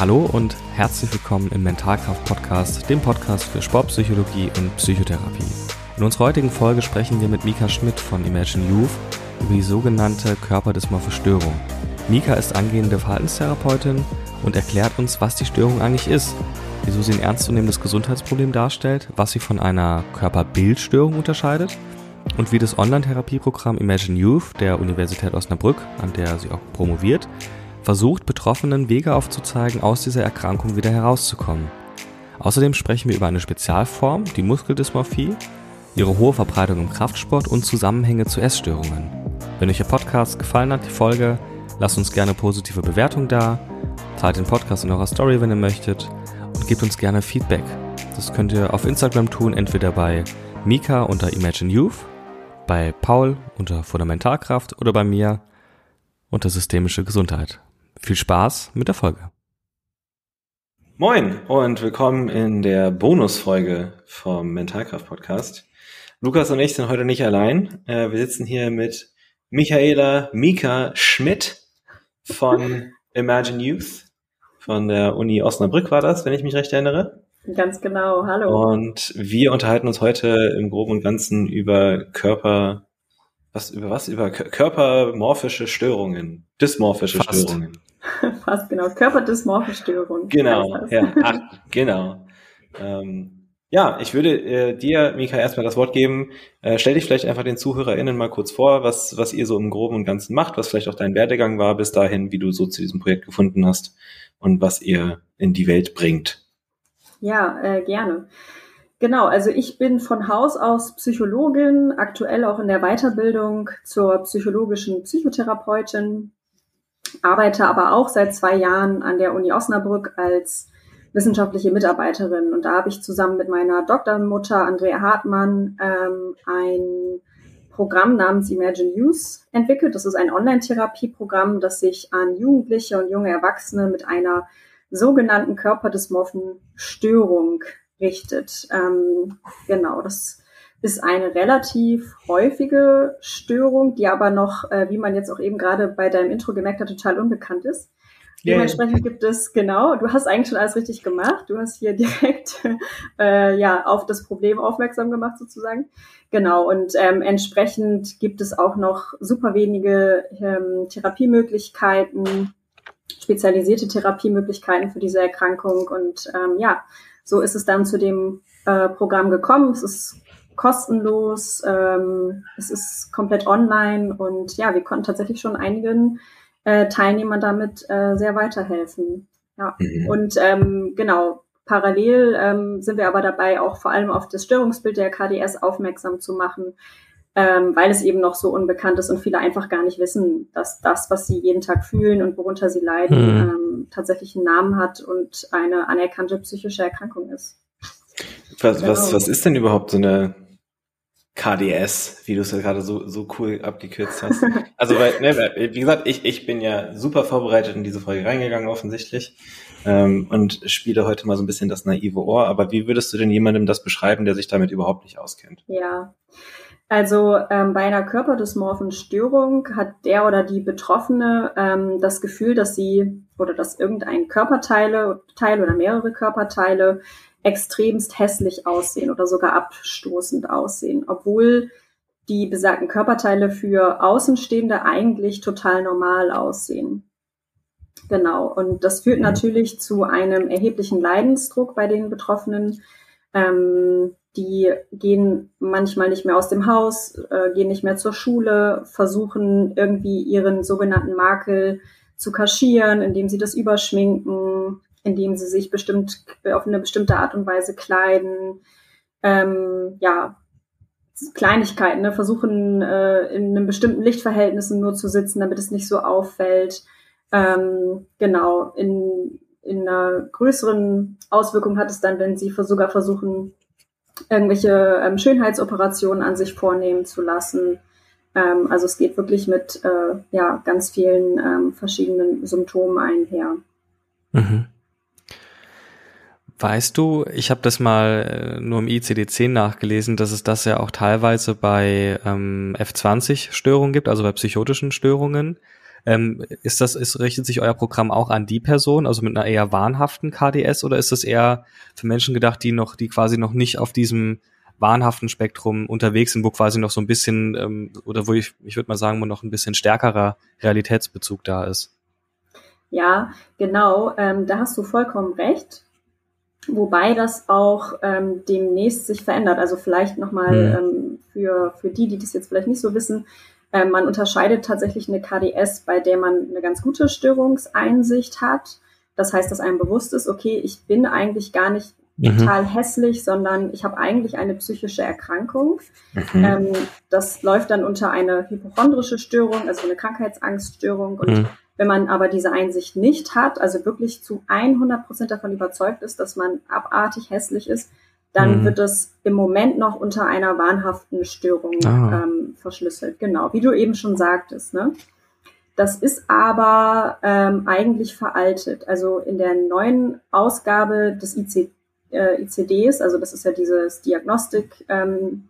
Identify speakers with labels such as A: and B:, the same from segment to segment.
A: Hallo und herzlich willkommen im Mentalkraft Podcast, dem Podcast für Sportpsychologie und Psychotherapie. In unserer heutigen Folge sprechen wir mit Mika Schmidt von Imagine Youth über die sogenannte Körperdysmorphe Störung. Mika ist angehende Verhaltenstherapeutin und erklärt uns, was die Störung eigentlich ist, wieso sie ein ernstzunehmendes Gesundheitsproblem darstellt, was sie von einer Körperbildstörung unterscheidet und wie das Online-Therapieprogramm Imagine Youth der Universität Osnabrück, an der sie auch promoviert, versucht, Betroffenen Wege aufzuzeigen, aus dieser Erkrankung wieder herauszukommen. Außerdem sprechen wir über eine Spezialform, die Muskeldysmorphie, ihre hohe Verbreitung im Kraftsport und Zusammenhänge zu Essstörungen. Wenn euch der Podcast gefallen hat, die Folge, lasst uns gerne positive Bewertung da, teilt den Podcast in eurer Story, wenn ihr möchtet und gebt uns gerne Feedback. Das könnt ihr auf Instagram tun, entweder bei Mika unter Imagine Youth, bei Paul unter Fundamentalkraft oder bei mir unter Systemische Gesundheit. Viel Spaß mit der Folge.
B: Moin und willkommen in der Bonusfolge vom Mentalkraft Podcast. Lukas und ich sind heute nicht allein. Äh, wir sitzen hier mit Michaela Mika Schmidt von Imagine Youth von der Uni Osnabrück war das, wenn ich mich recht erinnere.
C: Ganz genau, hallo.
B: Und wir unterhalten uns heute im Groben und Ganzen über Körper, was, über was? Über körpermorphische Störungen, dysmorphische Fast. Störungen.
C: Fast genau, Körperdysmorphenstörung.
B: Genau, ja, ach, genau. Ähm, ja, ich würde äh, dir, Mika, erstmal das Wort geben. Äh, stell dich vielleicht einfach den ZuhörerInnen mal kurz vor, was, was ihr so im Groben und Ganzen macht, was vielleicht auch dein Werdegang war bis dahin, wie du so zu diesem Projekt gefunden hast und was ihr in die Welt bringt.
C: Ja, äh, gerne. Genau, also ich bin von Haus aus Psychologin, aktuell auch in der Weiterbildung zur psychologischen Psychotherapeutin arbeite aber auch seit zwei Jahren an der Uni Osnabrück als wissenschaftliche Mitarbeiterin. Und da habe ich zusammen mit meiner Doktormutter Andrea Hartmann ähm, ein Programm namens Imagine Youth entwickelt. Das ist ein Online-Therapieprogramm, das sich an Jugendliche und junge Erwachsene mit einer sogenannten körperdysmorphen Störung richtet. Ähm, genau, das ist eine relativ häufige Störung, die aber noch, äh, wie man jetzt auch eben gerade bei deinem Intro gemerkt hat, total unbekannt ist. Yeah. Dementsprechend gibt es, genau, du hast eigentlich schon alles richtig gemacht. Du hast hier direkt äh, ja, auf das Problem aufmerksam gemacht sozusagen. Genau, und ähm, entsprechend gibt es auch noch super wenige ähm, Therapiemöglichkeiten, spezialisierte Therapiemöglichkeiten für diese Erkrankung. Und ähm, ja, so ist es dann zu dem äh, Programm gekommen. Es ist kostenlos, ähm, es ist komplett online und ja, wir konnten tatsächlich schon einigen äh, Teilnehmern damit äh, sehr weiterhelfen. Ja. Mhm. Und ähm, genau, parallel ähm, sind wir aber dabei, auch vor allem auf das Störungsbild der KDS aufmerksam zu machen, ähm, weil es eben noch so unbekannt ist und viele einfach gar nicht wissen, dass das, was sie jeden Tag fühlen und worunter sie leiden, mhm. ähm, tatsächlich einen Namen hat und eine anerkannte psychische Erkrankung ist.
B: Was, genau. was, was ist denn überhaupt so eine KDS, wie du es ja gerade so, so cool abgekürzt hast. Also, weil, ne, wie gesagt, ich, ich bin ja super vorbereitet in diese Folge reingegangen, offensichtlich, ähm, und spiele heute mal so ein bisschen das naive Ohr. Aber wie würdest du denn jemandem das beschreiben, der sich damit überhaupt nicht auskennt?
C: Ja. Also ähm, bei einer körperdysmorphen Störung hat der oder die Betroffene ähm, das Gefühl, dass sie oder dass irgendein Körperteile Teil oder mehrere Körperteile extremst hässlich aussehen oder sogar abstoßend aussehen, obwohl die besagten Körperteile für Außenstehende eigentlich total normal aussehen. Genau. Und das führt natürlich zu einem erheblichen Leidensdruck bei den Betroffenen. Ähm, die gehen manchmal nicht mehr aus dem Haus, äh, gehen nicht mehr zur Schule, versuchen irgendwie ihren sogenannten Makel zu kaschieren, indem sie das überschminken, indem sie sich bestimmt auf eine bestimmte Art und Weise kleiden. Ähm, ja, Kleinigkeiten, ne? versuchen äh, in einem bestimmten Lichtverhältnissen nur zu sitzen, damit es nicht so auffällt. Ähm, genau, in, in einer größeren Auswirkung hat es dann, wenn sie sogar versuchen, irgendwelche ähm, Schönheitsoperationen an sich vornehmen zu lassen. Ähm, also es geht wirklich mit äh, ja, ganz vielen ähm, verschiedenen Symptomen einher. Mhm.
A: Weißt du, ich habe das mal äh, nur im ICD-10 nachgelesen, dass es das ja auch teilweise bei ähm, F20-Störungen gibt, also bei psychotischen Störungen. Ähm, ist das, ist, richtet sich euer Programm auch an die Person, also mit einer eher wahnhaften KDS, oder ist das eher für Menschen gedacht, die noch, die quasi noch nicht auf diesem wahnhaften Spektrum unterwegs sind, wo quasi noch so ein bisschen, ähm, oder wo ich, ich würde mal sagen, wo noch ein bisschen stärkerer Realitätsbezug da ist?
C: Ja, genau, ähm, da hast du vollkommen recht. Wobei das auch ähm, demnächst sich verändert. Also vielleicht nochmal mhm. ähm, für, für die, die das jetzt vielleicht nicht so wissen, äh, man unterscheidet tatsächlich eine KDS, bei der man eine ganz gute Störungseinsicht hat. Das heißt, dass einem bewusst ist, okay, ich bin eigentlich gar nicht mhm. total hässlich, sondern ich habe eigentlich eine psychische Erkrankung. Mhm. Ähm, das läuft dann unter eine hypochondrische Störung, also eine Krankheitsangststörung. Und mhm. Wenn man aber diese Einsicht nicht hat, also wirklich zu 100 Prozent davon überzeugt ist, dass man abartig hässlich ist, dann mhm. wird es im Moment noch unter einer wahnhaften Störung ah. ähm, verschlüsselt. Genau, wie du eben schon sagtest. Ne? Das ist aber ähm, eigentlich veraltet. Also in der neuen Ausgabe des IC, äh, ICDs, also das ist ja dieses Diagnostik, ähm,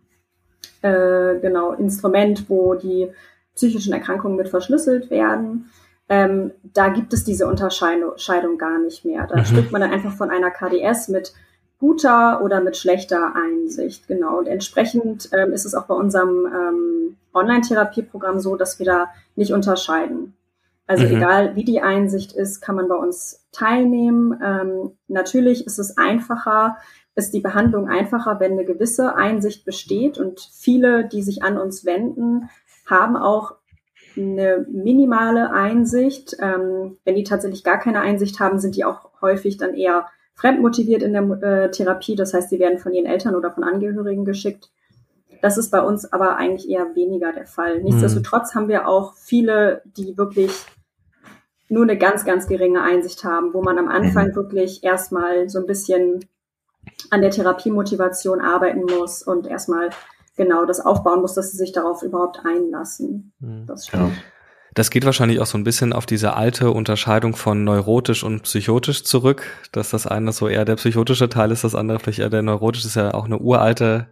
C: äh, genau, Instrument, wo die psychischen Erkrankungen mit verschlüsselt werden. Ähm, da gibt es diese Unterscheidung gar nicht mehr. Da mhm. spricht man dann einfach von einer KDS mit guter oder mit schlechter Einsicht. Genau. Und entsprechend ähm, ist es auch bei unserem ähm, Online-Therapieprogramm so, dass wir da nicht unterscheiden. Also mhm. egal wie die Einsicht ist, kann man bei uns teilnehmen. Ähm, natürlich ist es einfacher, ist die Behandlung einfacher, wenn eine gewisse Einsicht besteht. Und viele, die sich an uns wenden, haben auch eine minimale Einsicht. Ähm, wenn die tatsächlich gar keine Einsicht haben, sind die auch häufig dann eher fremdmotiviert in der äh, Therapie. Das heißt, sie werden von ihren Eltern oder von Angehörigen geschickt. Das ist bei uns aber eigentlich eher weniger der Fall. Nichtsdestotrotz haben wir auch viele, die wirklich nur eine ganz, ganz geringe Einsicht haben, wo man am Anfang mhm. wirklich erstmal so ein bisschen an der Therapiemotivation arbeiten muss und erstmal genau das aufbauen muss, dass sie sich darauf überhaupt einlassen.
A: Mhm. Das stimmt. Ja. Das geht wahrscheinlich auch so ein bisschen auf diese alte Unterscheidung von neurotisch und psychotisch zurück, dass das eine so eher der psychotische Teil ist, das andere vielleicht eher der neurotische, ist ja auch eine uralte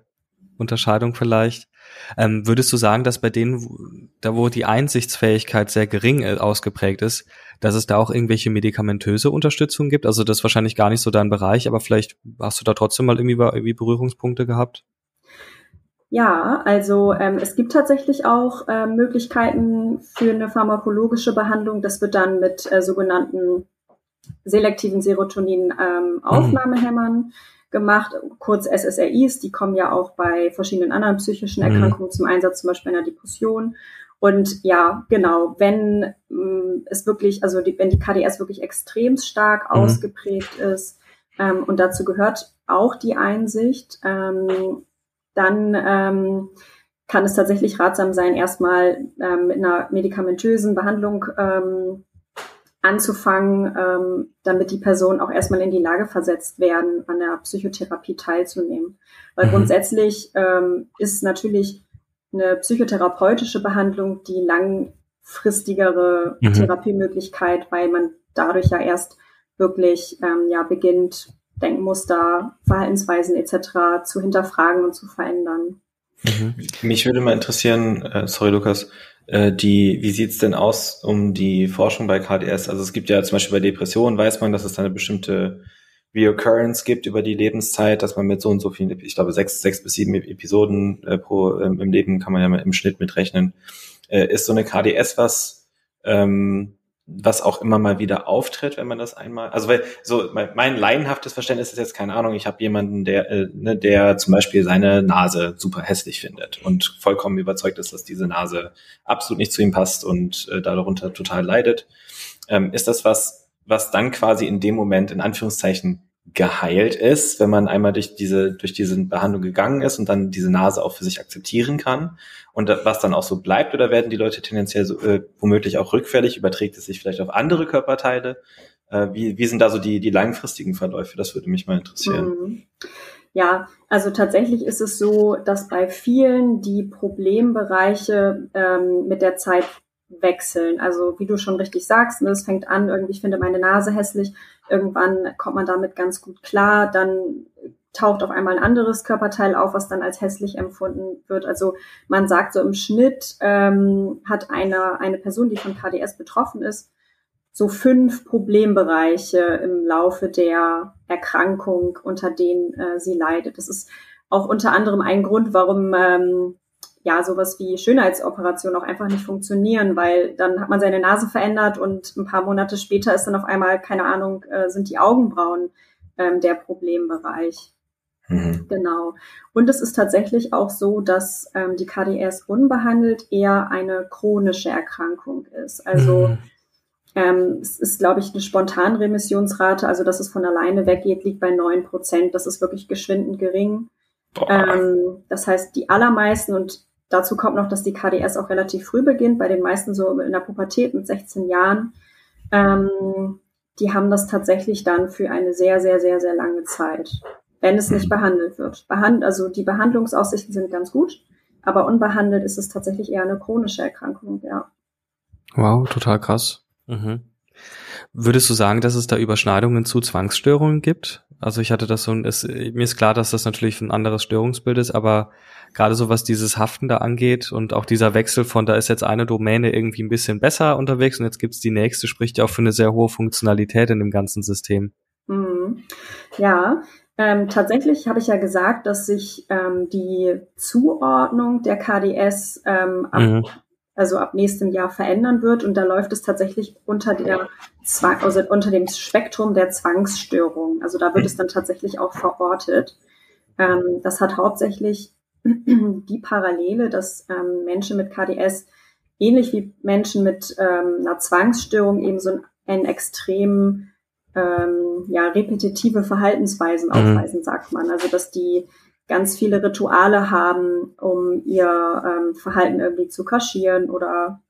A: Unterscheidung vielleicht. Ähm, würdest du sagen, dass bei denen, da wo die Einsichtsfähigkeit sehr gering äh, ausgeprägt ist, dass es da auch irgendwelche medikamentöse Unterstützung gibt? Also das ist wahrscheinlich gar nicht so dein Bereich, aber vielleicht hast du da trotzdem mal irgendwie, irgendwie Berührungspunkte gehabt?
C: Ja, also ähm, es gibt tatsächlich auch äh, Möglichkeiten für eine pharmakologische Behandlung. Das wird dann mit äh, sogenannten selektiven Serotonin-Aufnahmehämmern ähm, gemacht, kurz SSRIs. Die kommen ja auch bei verschiedenen anderen psychischen mhm. Erkrankungen mhm. zum Einsatz, zum Beispiel in der Depression. Und ja, genau, wenn ähm, es wirklich, also die, wenn die KDS wirklich extrem stark mhm. ausgeprägt ist, ähm, und dazu gehört auch die Einsicht, ähm, dann ähm, kann es tatsächlich ratsam sein, erstmal ähm, mit einer medikamentösen Behandlung ähm, anzufangen, ähm, damit die Person auch erstmal in die Lage versetzt werden, an der Psychotherapie teilzunehmen. Weil mhm. grundsätzlich ähm, ist natürlich eine psychotherapeutische Behandlung die langfristigere mhm. Therapiemöglichkeit, weil man dadurch ja erst wirklich ähm, ja beginnt, Denkmuster, Verhaltensweisen etc. zu hinterfragen und zu verändern.
B: Mhm. Mich würde mal interessieren, äh, sorry Lukas, äh, die, wie sieht's denn aus um die Forschung bei KDS? Also es gibt ja zum Beispiel bei Depressionen, weiß man, dass es da eine bestimmte Reoccurrence gibt über die Lebenszeit, dass man mit so und so vielen, ich glaube sechs, sechs bis sieben Episoden äh, pro ähm, im Leben kann man ja mal im Schnitt mitrechnen. Äh, ist so eine KDS was, ähm, was auch immer mal wieder auftritt, wenn man das einmal, also weil so mein, mein laienhaftes Verständnis ist jetzt keine Ahnung, ich habe jemanden, der, äh, ne, der zum Beispiel seine Nase super hässlich findet und vollkommen überzeugt ist, dass diese Nase absolut nicht zu ihm passt und äh, darunter total leidet. Ähm, ist das was, was dann quasi in dem Moment in Anführungszeichen geheilt ist, wenn man einmal durch diese, durch diese Behandlung gegangen ist und dann diese Nase auch für sich akzeptieren kann und was dann auch so bleibt oder werden die Leute tendenziell so, äh, womöglich auch rückfällig, überträgt es sich vielleicht auf andere Körperteile? Äh, wie, wie sind da so die, die langfristigen Verläufe? Das würde mich mal interessieren. Mhm.
C: Ja, also tatsächlich ist es so, dass bei vielen die Problembereiche ähm, mit der Zeit wechseln. Also wie du schon richtig sagst, ne, es fängt an, irgendwie, ich finde meine Nase hässlich, irgendwann kommt man damit ganz gut klar, dann taucht auf einmal ein anderes Körperteil auf, was dann als hässlich empfunden wird. Also man sagt so im Schnitt ähm, hat eine, eine Person, die von KDS betroffen ist, so fünf Problembereiche im Laufe der Erkrankung, unter denen äh, sie leidet. Das ist auch unter anderem ein Grund, warum ähm, ja sowas wie Schönheitsoperationen auch einfach nicht funktionieren, weil dann hat man seine Nase verändert und ein paar Monate später ist dann auf einmal, keine Ahnung, äh, sind die Augenbrauen ähm, der Problembereich. Mhm. Genau. Und es ist tatsächlich auch so, dass ähm, die KDS unbehandelt eher eine chronische Erkrankung ist. Also mhm. ähm, es ist, glaube ich, eine Spontanremissionsrate, also dass es von alleine weggeht, liegt bei neun Prozent. Das ist wirklich geschwindend gering. Ähm, das heißt, die allermeisten, und dazu kommt noch, dass die KDS auch relativ früh beginnt, bei den meisten so in der Pubertät mit 16 Jahren, ähm, die haben das tatsächlich dann für eine sehr, sehr, sehr, sehr lange Zeit, wenn es nicht behandelt wird. Behand also die Behandlungsaussichten sind ganz gut, aber unbehandelt ist es tatsächlich eher eine chronische Erkrankung, ja.
A: Wow, total krass. Mhm. Würdest du sagen, dass es da Überschneidungen zu Zwangsstörungen gibt? Also ich hatte das so, es, mir ist klar, dass das natürlich ein anderes Störungsbild ist, aber gerade so was dieses Haften da angeht und auch dieser Wechsel von, da ist jetzt eine Domäne irgendwie ein bisschen besser unterwegs und jetzt gibt's die nächste, spricht ja auch für eine sehr hohe Funktionalität in dem ganzen System.
C: Mhm. Ja, ähm, tatsächlich habe ich ja gesagt, dass sich ähm, die Zuordnung der KDS ähm, ab mhm also ab nächstem Jahr verändern wird. Und da läuft es tatsächlich unter der Zwang, also unter dem Spektrum der Zwangsstörung. Also da wird es dann tatsächlich auch verortet. Ähm, das hat hauptsächlich die Parallele, dass ähm, Menschen mit KDS ähnlich wie Menschen mit ähm, einer Zwangsstörung eben so einen extrem ähm, ja, repetitive Verhaltensweisen mhm. aufweisen, sagt man. Also dass die ganz viele Rituale haben, um ihr ähm, Verhalten irgendwie zu kaschieren oder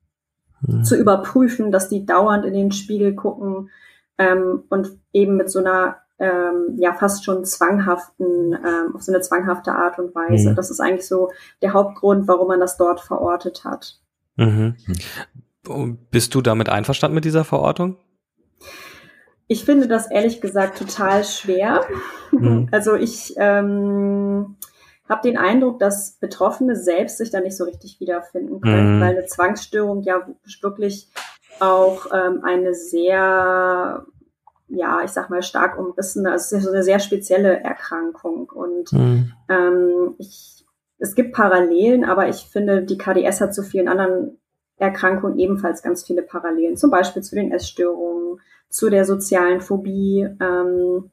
C: mhm. zu überprüfen, dass die dauernd in den Spiegel gucken ähm, und eben mit so einer ähm, ja fast schon zwanghaften, ähm, auf so eine zwanghafte Art und Weise. Mhm. Das ist eigentlich so der Hauptgrund, warum man das dort verortet hat.
A: Mhm. Bist du damit einverstanden mit dieser Verortung?
C: Ich finde das ehrlich gesagt total schwer. Mhm. Also ich ähm, habe den Eindruck, dass Betroffene selbst sich da nicht so richtig wiederfinden können, mhm. weil eine Zwangsstörung ja wirklich auch ähm, eine sehr, ja, ich sag mal, stark umrissene, also es ist eine sehr spezielle Erkrankung. Und mhm. ähm, ich, es gibt Parallelen, aber ich finde, die KDS hat zu vielen anderen Erkrankungen ebenfalls ganz viele Parallelen, zum Beispiel zu den Essstörungen zu der sozialen Phobie. Ähm,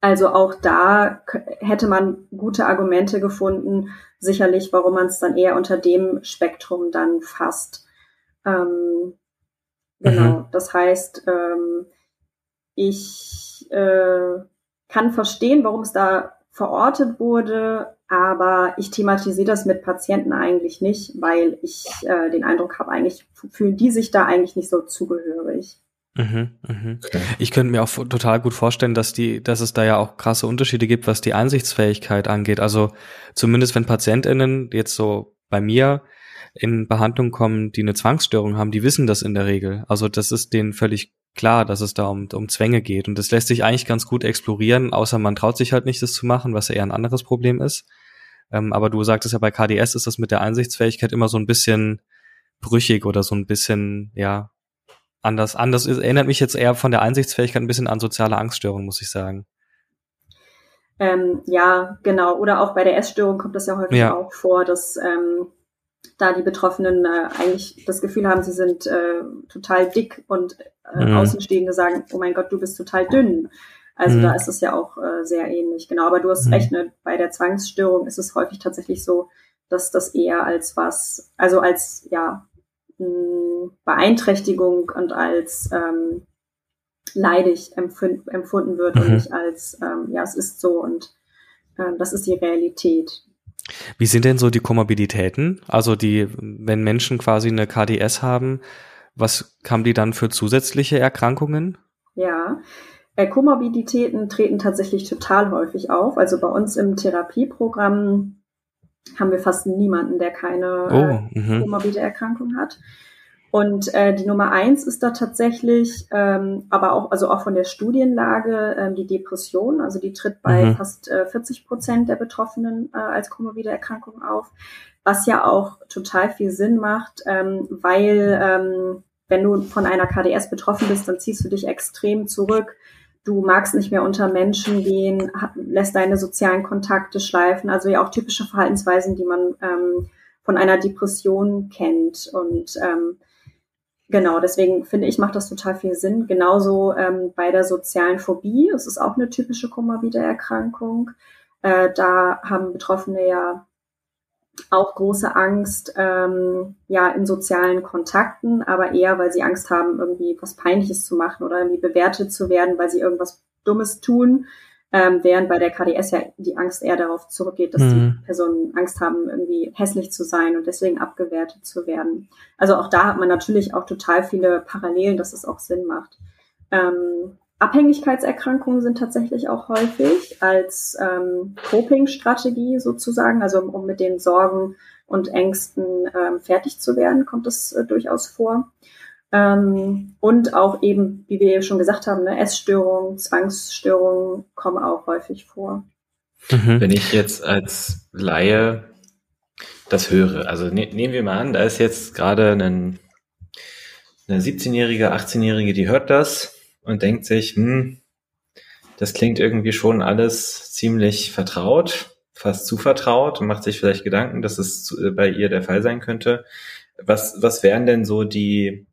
C: also auch da hätte man gute Argumente gefunden, sicherlich, warum man es dann eher unter dem Spektrum dann fasst. Ähm, genau, mhm. das heißt, ähm, ich äh, kann verstehen, warum es da verortet wurde, aber ich thematisiere das mit Patienten eigentlich nicht, weil ich äh, den Eindruck habe, eigentlich fühlen die sich da eigentlich nicht so zugehörig.
A: Mhm, mhm. Ich könnte mir auch total gut vorstellen, dass die, dass es da ja auch krasse Unterschiede gibt, was die Einsichtsfähigkeit angeht. Also zumindest wenn PatientInnen jetzt so bei mir in Behandlung kommen, die eine Zwangsstörung haben, die wissen das in der Regel. Also das ist denen völlig klar, dass es da um, um Zwänge geht. Und das lässt sich eigentlich ganz gut explorieren, außer man traut sich halt nicht, das zu machen, was ja eher ein anderes Problem ist. Ähm, aber du sagtest ja, bei KDS ist das mit der Einsichtsfähigkeit immer so ein bisschen brüchig oder so ein bisschen, ja, anders. Anders ist, erinnert mich jetzt eher von der Einsichtsfähigkeit ein bisschen an soziale Angststörungen, muss ich sagen.
C: Ähm, ja, genau. Oder auch bei der Essstörung kommt das ja häufig ja. auch vor, dass ähm, da die Betroffenen äh, eigentlich das Gefühl haben, sie sind äh, total dick und äh, mhm. Außenstehende sagen, oh mein Gott, du bist total dünn. Also mhm. da ist es ja auch äh, sehr ähnlich. Genau, aber du hast mhm. recht, ne? bei der Zwangsstörung ist es häufig tatsächlich so, dass das eher als was, also als ja Beeinträchtigung und als ähm, leidig empfund, empfunden wird mhm. und nicht als, ähm, ja, es ist so und ähm, das ist die Realität.
A: Wie sind denn so die Komorbiditäten? Also die, wenn Menschen quasi eine KDS haben, was haben die dann für zusätzliche Erkrankungen?
C: Ja, äh, Komorbiditäten treten tatsächlich total häufig auf. Also bei uns im Therapieprogramm haben wir fast niemanden, der keine oh, äh, komorbide Erkrankung hat. Und äh, die Nummer eins ist da tatsächlich, ähm, aber auch, also auch von der Studienlage, ähm, die Depression. Also die tritt bei mhm. fast äh, 40 Prozent der Betroffenen äh, als komorbide Erkrankung auf, was ja auch total viel Sinn macht, ähm, weil ähm, wenn du von einer KDS betroffen bist, dann ziehst du dich extrem zurück. Du magst nicht mehr unter Menschen gehen, lässt deine sozialen Kontakte schleifen. Also ja auch typische Verhaltensweisen, die man ähm, von einer Depression kennt. Und ähm, genau, deswegen finde ich, macht das total viel Sinn. Genauso ähm, bei der sozialen Phobie. Es ist auch eine typische komorbide Erkrankung. Äh, da haben Betroffene ja auch große Angst ähm, ja in sozialen Kontakten, aber eher, weil sie Angst haben, irgendwie was Peinliches zu machen oder irgendwie bewertet zu werden, weil sie irgendwas Dummes tun, ähm, während bei der KDS ja die Angst eher darauf zurückgeht, dass mhm. die Personen Angst haben, irgendwie hässlich zu sein und deswegen abgewertet zu werden. Also auch da hat man natürlich auch total viele Parallelen, dass es auch Sinn macht. Ähm, Abhängigkeitserkrankungen sind tatsächlich auch häufig als ähm, Coping-Strategie sozusagen, also um, um, mit den Sorgen und Ängsten ähm, fertig zu werden, kommt es äh, durchaus vor. Ähm, und auch eben, wie wir schon gesagt haben, ne, Essstörungen, Zwangsstörungen kommen auch häufig vor.
B: Mhm. Wenn ich jetzt als Laie das höre, also ne, nehmen wir mal an, da ist jetzt gerade ein, eine 17-Jährige, 18-Jährige, die hört das und denkt sich, hm, das klingt irgendwie schon alles ziemlich vertraut, fast zu vertraut und macht sich vielleicht Gedanken, dass es äh, bei ihr der Fall sein könnte. Was, was wären denn so die,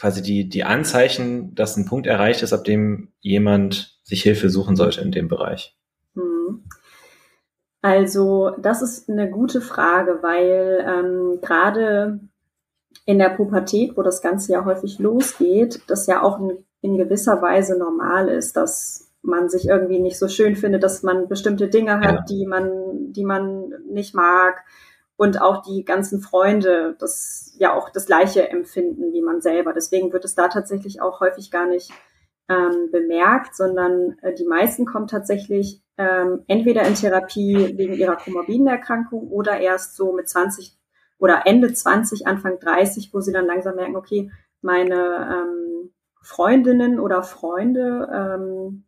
B: quasi die, die Anzeichen, dass ein Punkt erreicht ist, ab dem jemand sich Hilfe suchen sollte in dem Bereich? Hm.
C: Also, das ist eine gute Frage, weil ähm, gerade in der Pubertät, wo das Ganze ja häufig losgeht, das ja auch ein in gewisser Weise normal ist, dass man sich irgendwie nicht so schön findet, dass man bestimmte Dinge hat, ja. die man, die man nicht mag und auch die ganzen Freunde das ja auch das Gleiche empfinden wie man selber. Deswegen wird es da tatsächlich auch häufig gar nicht ähm, bemerkt, sondern äh, die meisten kommen tatsächlich ähm, entweder in Therapie wegen ihrer komorbiden Erkrankung oder erst so mit 20 oder Ende 20, Anfang 30, wo sie dann langsam merken, okay, meine ähm, Freundinnen oder Freunde, ähm,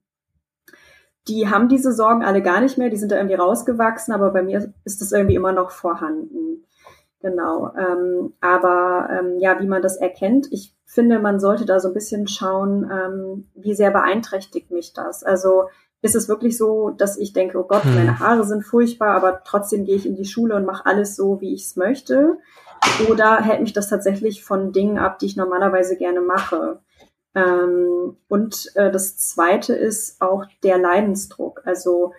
C: die haben diese Sorgen alle gar nicht mehr, die sind da irgendwie rausgewachsen, aber bei mir ist das irgendwie immer noch vorhanden. Genau. Ähm, aber ähm, ja, wie man das erkennt, ich finde, man sollte da so ein bisschen schauen, ähm, wie sehr beeinträchtigt mich das. Also ist es wirklich so, dass ich denke, oh Gott, meine hm. Haare sind furchtbar, aber trotzdem gehe ich in die Schule und mache alles so, wie ich es möchte? Oder hält mich das tatsächlich von Dingen ab, die ich normalerweise gerne mache? Ähm, und äh, das Zweite ist auch der Leidensdruck. Also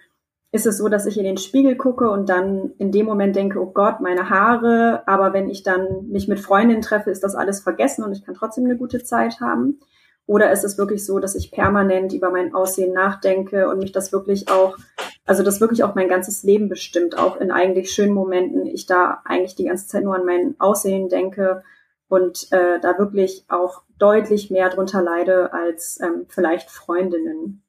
C: ist es so, dass ich in den Spiegel gucke und dann in dem Moment denke, oh Gott, meine Haare, aber wenn ich dann mich mit Freundinnen treffe, ist das alles vergessen und ich kann trotzdem eine gute Zeit haben. Oder ist es wirklich so, dass ich permanent über mein Aussehen nachdenke und mich das wirklich auch, also das wirklich auch mein ganzes Leben bestimmt, auch in eigentlich schönen Momenten, ich da eigentlich die ganze Zeit nur an mein Aussehen denke und äh, da wirklich auch deutlich mehr drunter leide als ähm, vielleicht Freundinnen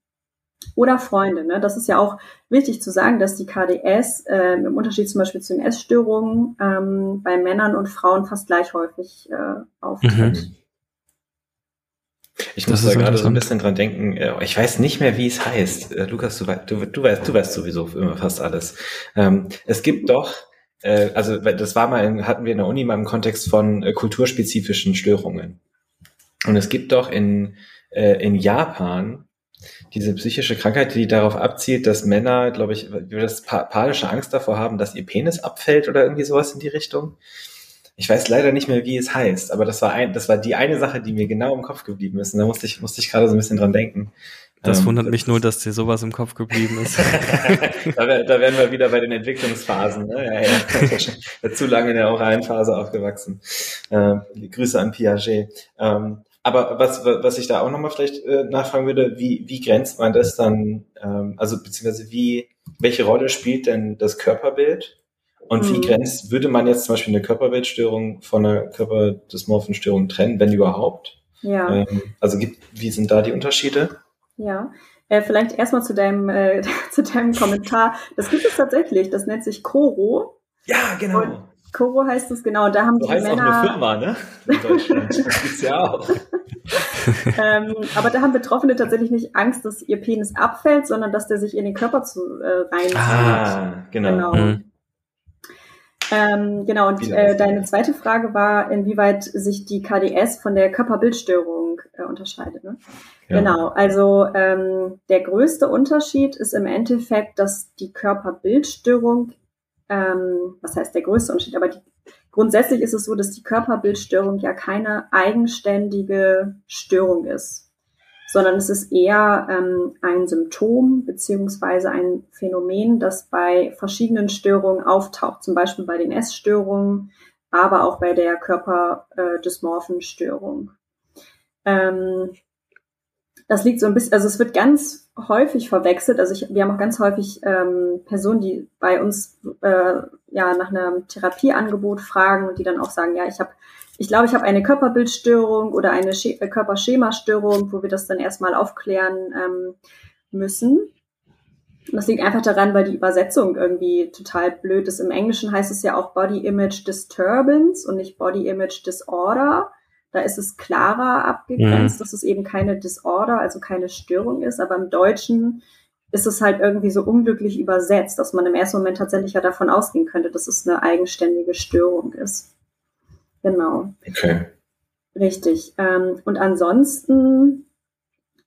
C: oder Freunde. Ne? Das ist ja auch wichtig zu sagen, dass die KDS äh, im Unterschied zum Beispiel zu den Essstörungen ähm, bei Männern und Frauen fast gleich häufig äh, auftritt. Mhm.
B: Ich muss da gerade so ein bisschen dran denken. Äh, ich weiß nicht mehr, wie es heißt. Äh, Lukas, du, du, du, weißt, du weißt sowieso immer fast alles. Ähm, es gibt doch äh, also das war mal, in, hatten wir in der Uni mal im Kontext von äh, kulturspezifischen Störungen. Und es gibt doch in, äh, in Japan diese psychische Krankheit, die darauf abzielt, dass Männer, glaube ich, das panische Angst davor haben, dass ihr Penis abfällt oder irgendwie sowas in die Richtung. Ich weiß leider nicht mehr, wie es heißt, aber das war ein, das war die eine Sache, die mir genau im Kopf geblieben ist. Und da musste ich, musste ich gerade so ein bisschen dran denken.
A: Das ähm, wundert mich nur, dass dir sowas im Kopf geblieben ist.
B: da, da, werden wir wieder bei den Entwicklungsphasen. Ne? Ja, ja. Zu lange in der oralen Phase aufgewachsen. Äh, Grüße an Piaget. Ähm, aber was, was ich da auch nochmal vielleicht äh, nachfragen würde, wie, wie grenzt man das dann, ähm, also beziehungsweise wie, welche Rolle spielt denn das Körperbild? Und mhm. wie grenzt, würde man jetzt zum Beispiel eine Körperbildstörung von einer Körperdysmorphenstörung trennen, wenn überhaupt? Ja. Ähm, also gibt, wie sind da die Unterschiede?
C: Ja, äh, vielleicht erstmal zu deinem, äh, zu deinem Kommentar. Das gibt es tatsächlich. Das nennt sich Koro.
B: Ja, genau.
C: Und Koro heißt es genau. Da haben
B: so
C: die
B: heißt
C: Männer.
B: auch eine Firma, ne? In Deutschland. das gibt's ja auch.
C: ähm, aber da haben Betroffene tatsächlich nicht Angst, dass ihr Penis abfällt, sondern dass der sich in den Körper zu, äh, reinzieht.
B: Ah, genau.
C: Genau.
A: Mhm.
C: Ähm, genau, und äh, deine zweite Frage war, inwieweit sich die KDS von der Körperbildstörung äh, unterscheidet. Ne? Genau, also ähm, der größte Unterschied ist im Endeffekt, dass die Körperbildstörung, ähm, was heißt der größte Unterschied, aber die, grundsätzlich ist es so, dass die Körperbildstörung ja keine eigenständige Störung ist sondern es ist eher ähm, ein Symptom beziehungsweise ein Phänomen, das bei verschiedenen Störungen auftaucht, zum Beispiel bei den Essstörungen, aber auch bei der Körperdysmorphenstörung. Ähm, das liegt so ein bisschen, also es wird ganz häufig verwechselt. Also ich, wir haben auch ganz häufig ähm, Personen, die bei uns äh, ja nach einem Therapieangebot fragen und die dann auch sagen, ja, ich habe ich glaube, ich habe eine Körperbildstörung oder eine Sch äh, Körperschemastörung, wo wir das dann erstmal aufklären ähm, müssen. Das liegt einfach daran, weil die Übersetzung irgendwie total blöd ist. Im Englischen heißt es ja auch Body Image Disturbance und nicht Body Image Disorder. Da ist es klarer abgegrenzt, mhm. dass es eben keine Disorder, also keine Störung ist. Aber im Deutschen ist es halt irgendwie so unglücklich übersetzt, dass man im ersten Moment tatsächlich ja davon ausgehen könnte, dass es eine eigenständige Störung ist. Genau.
B: Okay.
C: Richtig. Ähm, und ansonsten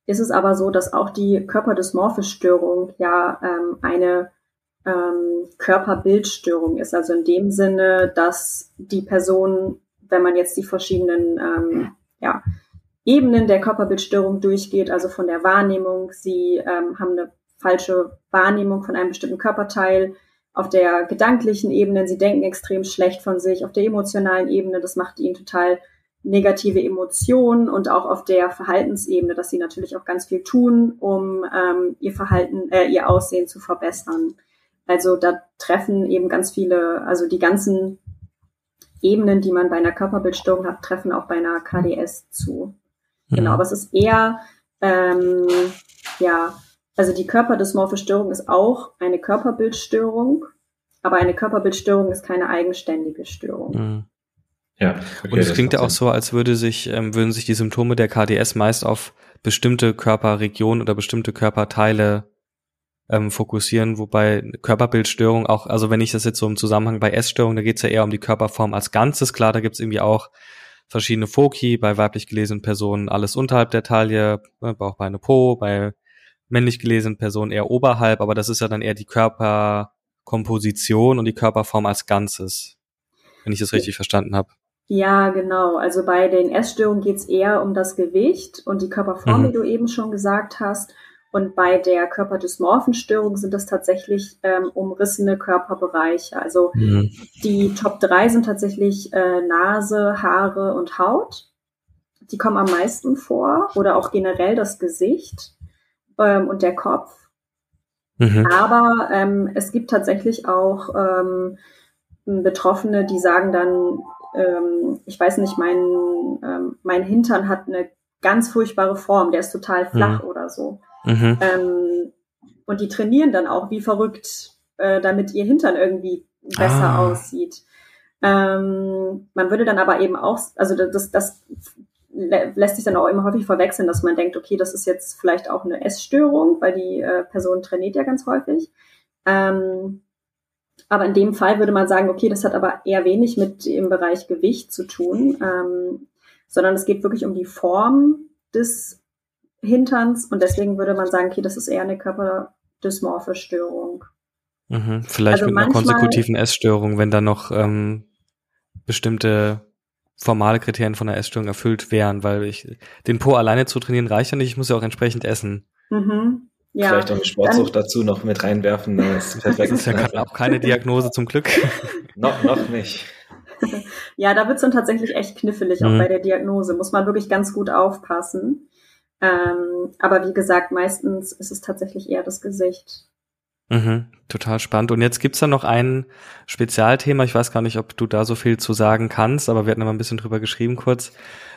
C: ist es aber so, dass auch die Körperdysmorphisstörung ja ähm, eine ähm, Körperbildstörung ist. Also in dem Sinne, dass die Person, wenn man jetzt die verschiedenen ähm, ja, Ebenen der Körperbildstörung durchgeht, also von der Wahrnehmung, sie ähm, haben eine falsche Wahrnehmung von einem bestimmten Körperteil, auf der gedanklichen Ebene, sie denken extrem schlecht von sich, auf der emotionalen Ebene, das macht ihnen total negative Emotionen. Und auch auf der Verhaltensebene, dass sie natürlich auch ganz viel tun, um ähm, ihr Verhalten, äh, ihr Aussehen zu verbessern. Also da treffen eben ganz viele, also die ganzen Ebenen, die man bei einer Körperbildstörung hat, treffen auch bei einer KDS zu. Mhm. Genau, aber es ist eher ähm, ja also die körperdysmorphe Störung ist auch eine Körperbildstörung, aber eine Körperbildstörung ist keine eigenständige Störung.
A: Mhm. Ja. Okay, und es klingt ja auch so, als würde sich, ähm, würden sich die Symptome der KDS meist auf bestimmte Körperregionen oder bestimmte Körperteile ähm, fokussieren, wobei Körperbildstörung auch, also wenn ich das jetzt so im Zusammenhang bei Essstörung, da geht's ja eher um die Körperform als Ganzes. Klar, da gibt's irgendwie auch verschiedene Foki, bei weiblich gelesenen Personen alles unterhalb der Taille, ne, Bauch, Beine, Po, bei männlich gelesenen Personen eher oberhalb, aber das ist ja dann eher die Körperkomposition und die Körperform als Ganzes, wenn ich das richtig verstanden habe.
C: Ja, genau. Also bei den Essstörungen geht es eher um das Gewicht und die Körperform, mhm. wie du eben schon gesagt hast. Und bei der Körperdysmorphenstörung sind das tatsächlich ähm, umrissene Körperbereiche. Also mhm. die Top 3 sind tatsächlich äh, Nase, Haare und Haut. Die kommen am meisten vor oder auch generell das Gesicht ähm, und der Kopf. Mhm. Aber ähm, es gibt tatsächlich auch ähm, Betroffene, die sagen dann, ähm, ich weiß nicht, mein, ähm, mein Hintern hat eine ganz furchtbare Form, der ist total flach mhm. oder so. Mhm. Ähm, und die trainieren dann auch wie verrückt, äh, damit ihr Hintern irgendwie besser ah. aussieht. Ähm, man würde dann aber eben auch, also das, das lässt sich dann auch immer häufig verwechseln, dass man denkt, okay, das ist jetzt vielleicht auch eine Essstörung, weil die äh, Person trainiert ja ganz häufig. Ähm, aber in dem Fall würde man sagen, okay, das hat aber eher wenig mit dem Bereich Gewicht zu tun, ähm, sondern es geht wirklich um die Form des Hinterns und deswegen würde man sagen, okay, das ist eher eine körperdysmorphe Störung.
A: Mhm, vielleicht also mit einer konsekutiven Essstörung, wenn da noch ähm, bestimmte formale Kriterien von der Essstörung erfüllt wären, weil ich den Po alleine zu trainieren reicht ja nicht, ich muss ja auch entsprechend essen.
B: Mhm. Ja. Vielleicht auch eine Sportsucht dann, dazu noch mit reinwerfen, dann ist perfekt.
A: Das ist ja auch keine Diagnose zum Glück.
B: noch, noch nicht.
C: ja, da wird's dann tatsächlich echt knifflig, auch mhm. bei der Diagnose. Muss man wirklich ganz gut aufpassen. Ähm, aber wie gesagt, meistens ist es tatsächlich eher das Gesicht.
A: Mhm, total spannend. Und jetzt gibt's da noch ein Spezialthema. Ich weiß gar nicht, ob du da so viel zu sagen kannst, aber wir hatten mal ein bisschen drüber geschrieben kurz.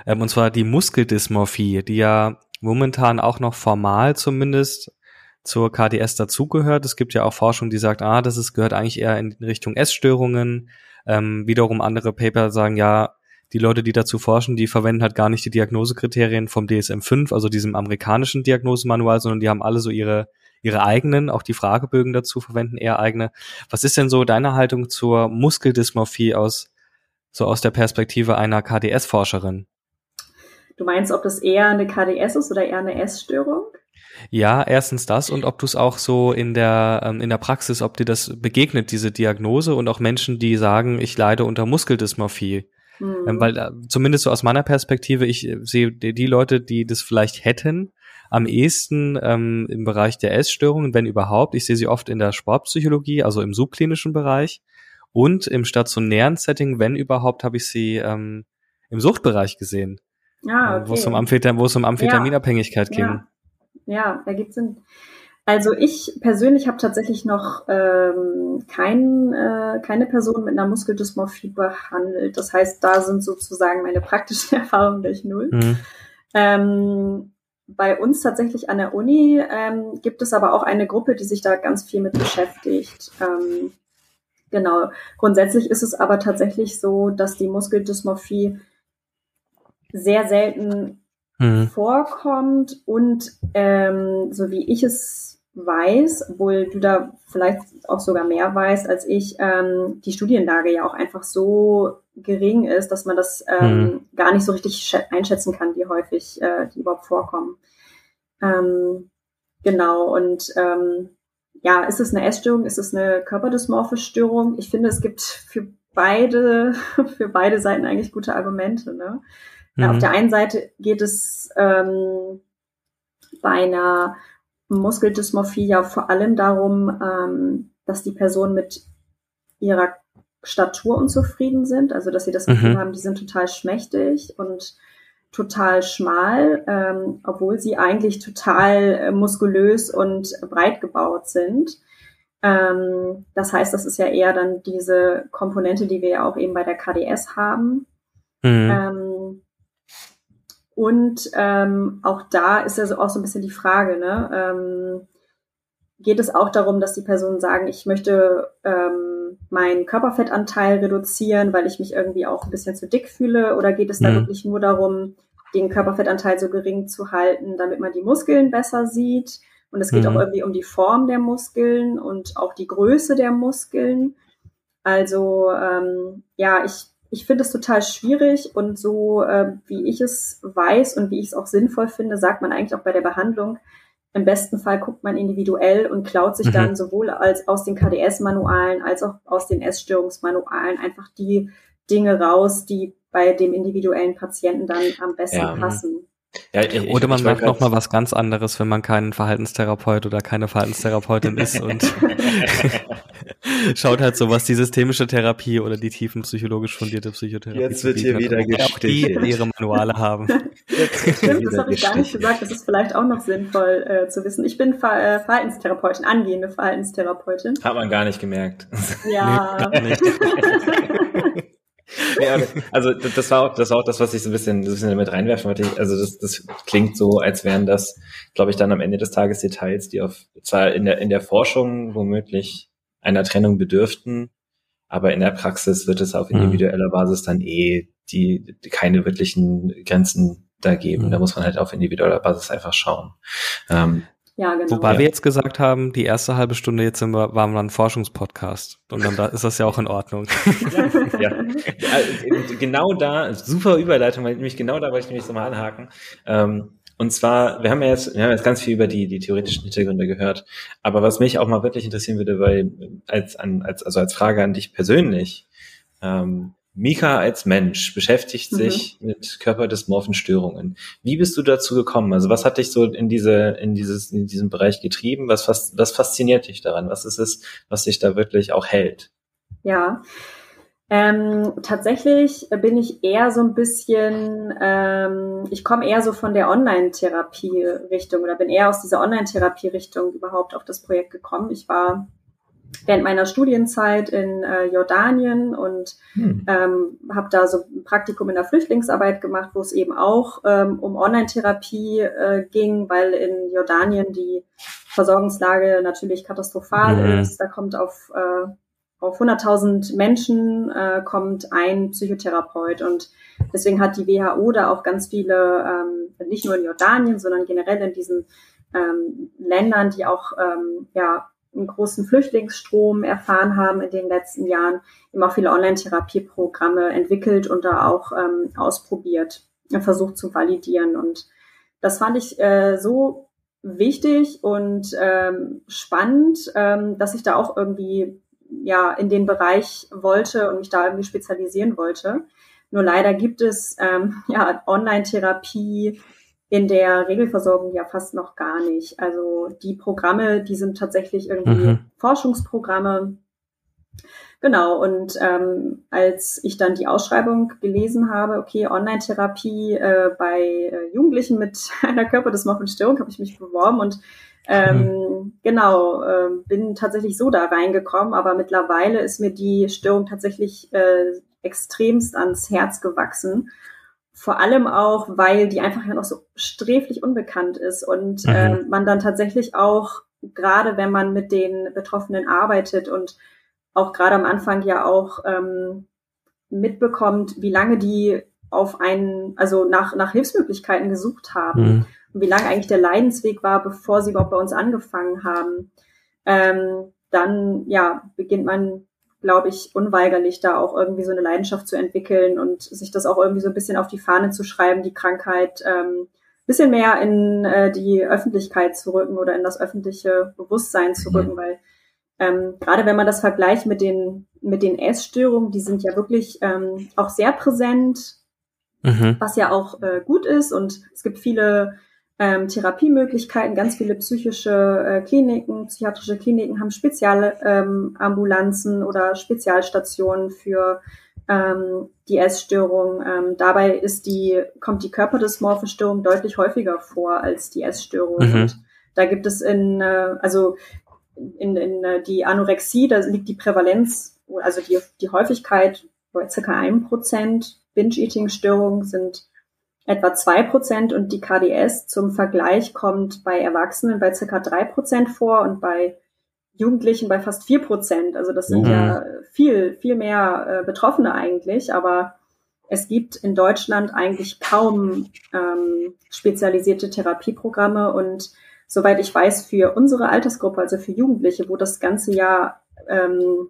A: Ähm, und zwar die Muskeldysmorphie, die ja momentan auch noch formal zumindest zur KDS dazugehört. Es gibt ja auch Forschung, die sagt, ah, das ist, gehört eigentlich eher in Richtung Essstörungen. Ähm, wiederum andere Paper sagen, ja, die Leute, die dazu forschen, die verwenden halt gar nicht die Diagnosekriterien vom DSM-5, also diesem amerikanischen Diagnosemanual, sondern die haben alle so ihre ihre eigenen, auch die Fragebögen dazu verwenden eher eigene. Was ist denn so deine Haltung zur Muskeldysmorphie aus so aus der Perspektive einer KDS-Forscherin?
C: Du meinst, ob das eher eine KDS ist oder eher eine Essstörung?
A: Ja, erstens das und ob du es auch so in der ähm, in der Praxis, ob dir das begegnet, diese Diagnose und auch Menschen, die sagen, ich leide unter Muskeldysmorphie. Mhm. Ähm, weil äh, zumindest so aus meiner Perspektive, ich äh, sehe die, Leute, die das vielleicht hätten, am ehesten ähm, im Bereich der Essstörungen, wenn überhaupt. Ich sehe sie oft in der Sportpsychologie, also im subklinischen Bereich und im stationären Setting, wenn überhaupt, habe ich sie ähm, im Suchtbereich gesehen. Ah, okay. Wo es um, Amphetam wo es um Amphetaminabhängigkeit ja. ging.
C: Ja. ja, ergibt Sinn. Also ich persönlich habe tatsächlich noch ähm, kein, äh, keine Person mit einer Muskeldysmorphie behandelt. Das heißt, da sind sozusagen meine praktischen Erfahrungen durch null. Mhm. Ähm, bei uns tatsächlich an der Uni ähm, gibt es aber auch eine Gruppe, die sich da ganz viel mit beschäftigt. Ähm, genau. Grundsätzlich ist es aber tatsächlich so, dass die Muskeldysmorphie sehr selten mhm. vorkommt und ähm, so wie ich es weiß, obwohl du da vielleicht auch sogar mehr weißt als ich, ähm, die Studienlage ja auch einfach so gering ist, dass man das ähm, mhm. gar nicht so richtig einschätzen kann, wie häufig äh, die überhaupt vorkommen. Ähm, genau, und ähm, ja, ist es eine Essstörung, ist es eine körperdysmorphe Störung? Ich finde, es gibt für beide, für beide Seiten eigentlich gute Argumente. Ne? Mhm. Auf der einen Seite geht es ähm, bei einer Muskeldysmorphie ja vor allem darum, ähm, dass die Personen mit ihrer Statur unzufrieden sind, also dass sie das Gefühl mhm. haben, die sind total schmächtig und total schmal, ähm, obwohl sie eigentlich total äh, muskulös und breit gebaut sind. Ähm, das heißt, das ist ja eher dann diese Komponente, die wir ja auch eben bei der KDS haben. Mhm. Ähm, und ähm, auch da ist ja so auch so ein bisschen die Frage, ne? Ähm, geht es auch darum, dass die Personen sagen, ich möchte ähm, meinen Körperfettanteil reduzieren, weil ich mich irgendwie auch ein bisschen zu dick fühle? Oder geht es da mhm. wirklich nur darum, den Körperfettanteil so gering zu halten, damit man die Muskeln besser sieht? Und es geht mhm. auch irgendwie um die Form der Muskeln und auch die Größe der Muskeln. Also ähm, ja, ich ich finde es total schwierig und so, äh, wie ich es weiß und wie ich es auch sinnvoll finde, sagt man eigentlich auch bei der Behandlung, im besten Fall guckt man individuell und klaut sich mhm. dann sowohl als aus den KDS-Manualen als auch aus den Essstörungsmanualen einfach die Dinge raus, die bei dem individuellen Patienten dann am besten ja. passen.
A: Ja, ich, oder man macht noch mal was ganz anderes, wenn man kein Verhaltenstherapeut oder keine Verhaltenstherapeutin ist und schaut halt so, was die systemische Therapie oder die tiefenpsychologisch fundierte Psychotherapie
B: Jetzt wird hier wieder
A: auch die ihre Manuale haben.
C: Stimmt, das habe ich gar nicht gesagt. Das ist vielleicht auch noch sinnvoll äh, zu wissen. Ich bin Ver äh, Verhaltenstherapeutin, angehende Verhaltenstherapeutin.
B: Hat man gar nicht gemerkt.
C: Ja. Nee,
B: ja, also das war auch das war auch das, was ich so ein bisschen, so ein bisschen damit reinwerfen wollte. Also das, das klingt so, als wären das, glaube ich, dann am Ende des Tages Details, die auf zwar in der in der Forschung womöglich einer Trennung bedürften, aber in der Praxis wird es auf mhm. individueller Basis dann eh die, die keine wirklichen Grenzen da geben. Mhm. Da muss man halt auf individueller Basis einfach schauen.
A: Ähm, ja, genau. Wobei ja. wir jetzt gesagt haben, die erste halbe Stunde jetzt sind wir, waren wir ein Forschungspodcast. Und dann da ist das ja auch in Ordnung.
B: Ja, ja. genau da, super Überleitung, weil nämlich genau da wollte ich nämlich so mal anhaken. Ähm, und zwar, wir haben ja jetzt, wir haben jetzt ganz viel über die, die theoretischen Hintergründe gehört. Aber was mich auch mal wirklich interessieren würde, weil als, an, als, also als Frage an dich persönlich, ähm, Mika als Mensch beschäftigt mhm. sich mit körperdysmorphen Störungen. Wie bist du dazu gekommen? Also was hat dich so in diese, in dieses, in diesem Bereich getrieben? Was, was, was fasziniert dich daran? Was ist es, was dich da wirklich auch hält?
C: Ja. Ähm, tatsächlich bin ich eher so ein bisschen, ähm, ich komme eher so von der Online-Therapie-Richtung oder bin eher aus dieser Online-Therapie-Richtung überhaupt auf das Projekt gekommen. Ich war während meiner Studienzeit in äh, Jordanien und hm. ähm, habe da so ein Praktikum in der Flüchtlingsarbeit gemacht, wo es eben auch ähm, um Online-Therapie äh, ging, weil in Jordanien die Versorgungslage natürlich katastrophal mhm. ist. Da kommt auf äh, auf 100.000 Menschen äh, kommt ein Psychotherapeut und deswegen hat die WHO da auch ganz viele, ähm, nicht nur in Jordanien, sondern generell in diesen ähm, Ländern, die auch ähm, ja einen großen Flüchtlingsstrom erfahren haben in den letzten Jahren, auch viele Online-Therapieprogramme entwickelt und da auch ähm, ausprobiert, versucht zu validieren. Und das fand ich äh, so wichtig und ähm, spannend, ähm, dass ich da auch irgendwie ja in den Bereich wollte und mich da irgendwie spezialisieren wollte. Nur leider gibt es ähm, ja Online-Therapie in der Regelversorgung ja fast noch gar nicht. Also die Programme, die sind tatsächlich irgendwie mhm. Forschungsprogramme. Genau, und ähm, als ich dann die Ausschreibung gelesen habe, okay, Online-Therapie äh, bei äh, Jugendlichen mit einer Körperdysmorphenstörung, habe ich mich beworben und ähm, mhm. genau, äh, bin tatsächlich so da reingekommen, aber mittlerweile ist mir die Störung tatsächlich äh, extremst ans Herz gewachsen vor allem auch, weil die einfach ja noch so sträflich unbekannt ist und mhm. äh, man dann tatsächlich auch, gerade wenn man mit den Betroffenen arbeitet und auch gerade am Anfang ja auch ähm, mitbekommt, wie lange die auf einen, also nach, nach Hilfsmöglichkeiten gesucht haben mhm. und wie lange eigentlich der Leidensweg war, bevor sie überhaupt bei uns angefangen haben, ähm, dann ja beginnt man glaube ich, unweigerlich, da auch irgendwie so eine Leidenschaft zu entwickeln und sich das auch irgendwie so ein bisschen auf die Fahne zu schreiben, die Krankheit ähm, bisschen mehr in äh, die Öffentlichkeit zu rücken oder in das öffentliche Bewusstsein zu rücken, mhm. weil ähm, gerade wenn man das vergleicht mit den mit den Essstörungen, die sind ja wirklich ähm, auch sehr präsent, mhm. was ja auch äh, gut ist und es gibt viele ähm, Therapiemöglichkeiten. Ganz viele psychische äh, Kliniken, psychiatrische Kliniken haben Spezialambulanzen ähm, oder Spezialstationen für ähm, die Essstörung. Ähm, dabei ist die, kommt die Körperdysmorphenstörung deutlich häufiger vor als die Essstörung. Mhm. Und da gibt es in, äh, also in, in äh, die Anorexie, da liegt die Prävalenz, also die, die Häufigkeit bei circa einem Prozent. Binge-Eating-Störungen sind etwa zwei Prozent und die KDS zum Vergleich kommt bei Erwachsenen bei circa drei Prozent vor und bei Jugendlichen bei fast vier Prozent. Also das sind mhm. ja viel, viel mehr äh, Betroffene eigentlich, aber es gibt in Deutschland eigentlich kaum ähm, spezialisierte Therapieprogramme und soweit ich weiß, für unsere Altersgruppe, also für Jugendliche, wo das ganze Jahr ähm,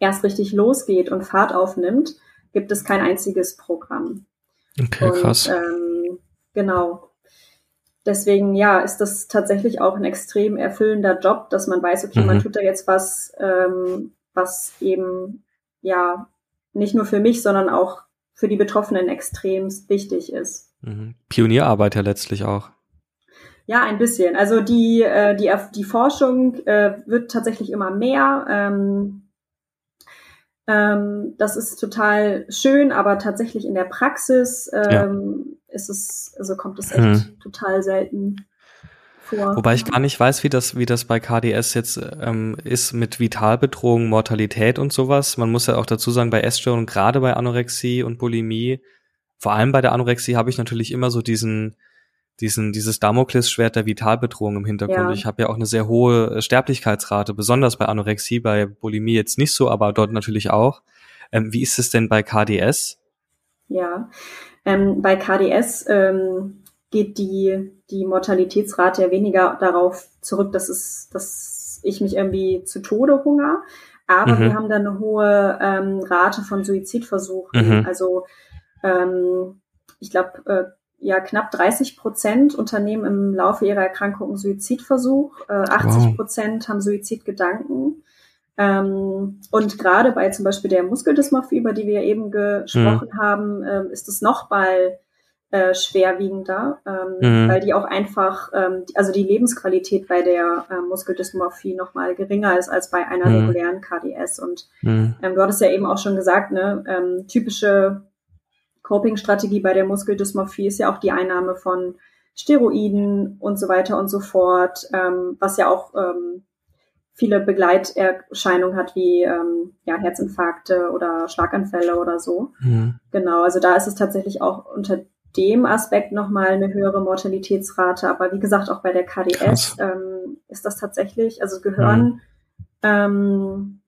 C: erst richtig losgeht und Fahrt aufnimmt, gibt es kein einziges Programm.
A: Okay, und, krass.
C: Ähm, genau. Deswegen, ja, ist das tatsächlich auch ein extrem erfüllender Job, dass man weiß, okay, mhm. man tut da jetzt was, ähm, was eben, ja, nicht nur für mich, sondern auch für die Betroffenen extrem wichtig ist.
A: Mhm. Pionierarbeit ja letztlich auch.
C: Ja, ein bisschen. Also die, äh, die, die Forschung äh, wird tatsächlich immer mehr. Ähm, ähm, das ist total schön, aber tatsächlich in der Praxis ähm, ja. ist es, also kommt es echt mhm. total selten vor.
A: Wobei ich gar nicht weiß, wie das, wie das bei KDS jetzt ähm, ist mit Vitalbedrohung, Mortalität und sowas. Man muss ja auch dazu sagen, bei Essstörungen, gerade bei Anorexie und Bulimie, vor allem bei der Anorexie habe ich natürlich immer so diesen diesen, dieses Damoklesschwert der Vitalbedrohung im Hintergrund. Ja. Ich habe ja auch eine sehr hohe äh, Sterblichkeitsrate, besonders bei Anorexie, bei Bulimie jetzt nicht so, aber dort natürlich auch. Ähm, wie ist es denn bei KDS?
C: Ja, ähm, bei KDS ähm, geht die, die Mortalitätsrate ja weniger darauf zurück, dass, es, dass ich mich irgendwie zu Tode hungere. Aber mhm. wir haben da eine hohe ähm, Rate von Suizidversuchen. Mhm. Also ähm, ich glaube, äh, ja knapp 30 Prozent unternehmen im Laufe ihrer Erkrankung einen Suizidversuch, äh, 80 Prozent wow. haben Suizidgedanken. Ähm, und gerade bei zum Beispiel der Muskeldysmorphie, über die wir eben gesprochen mhm. haben, äh, ist es noch mal äh, schwerwiegender, ähm, mhm. weil die auch einfach, ähm, also die Lebensqualität bei der äh, Muskeldysmorphie noch mal geringer ist als bei einer mhm. regulären KDS. Und mhm. ähm, du hattest ja eben auch schon gesagt, ne, ähm, typische Coping-Strategie bei der Muskeldysmorphie ist ja auch die Einnahme von Steroiden und so weiter und so fort, ähm, was ja auch ähm, viele Begleiterscheinungen hat, wie ähm, ja, Herzinfarkte oder Schlaganfälle oder so. Mhm. Genau, also da ist es tatsächlich auch unter dem Aspekt nochmal eine höhere Mortalitätsrate. Aber wie gesagt, auch bei der KDS ähm, ist das tatsächlich, also gehören mhm. ähm,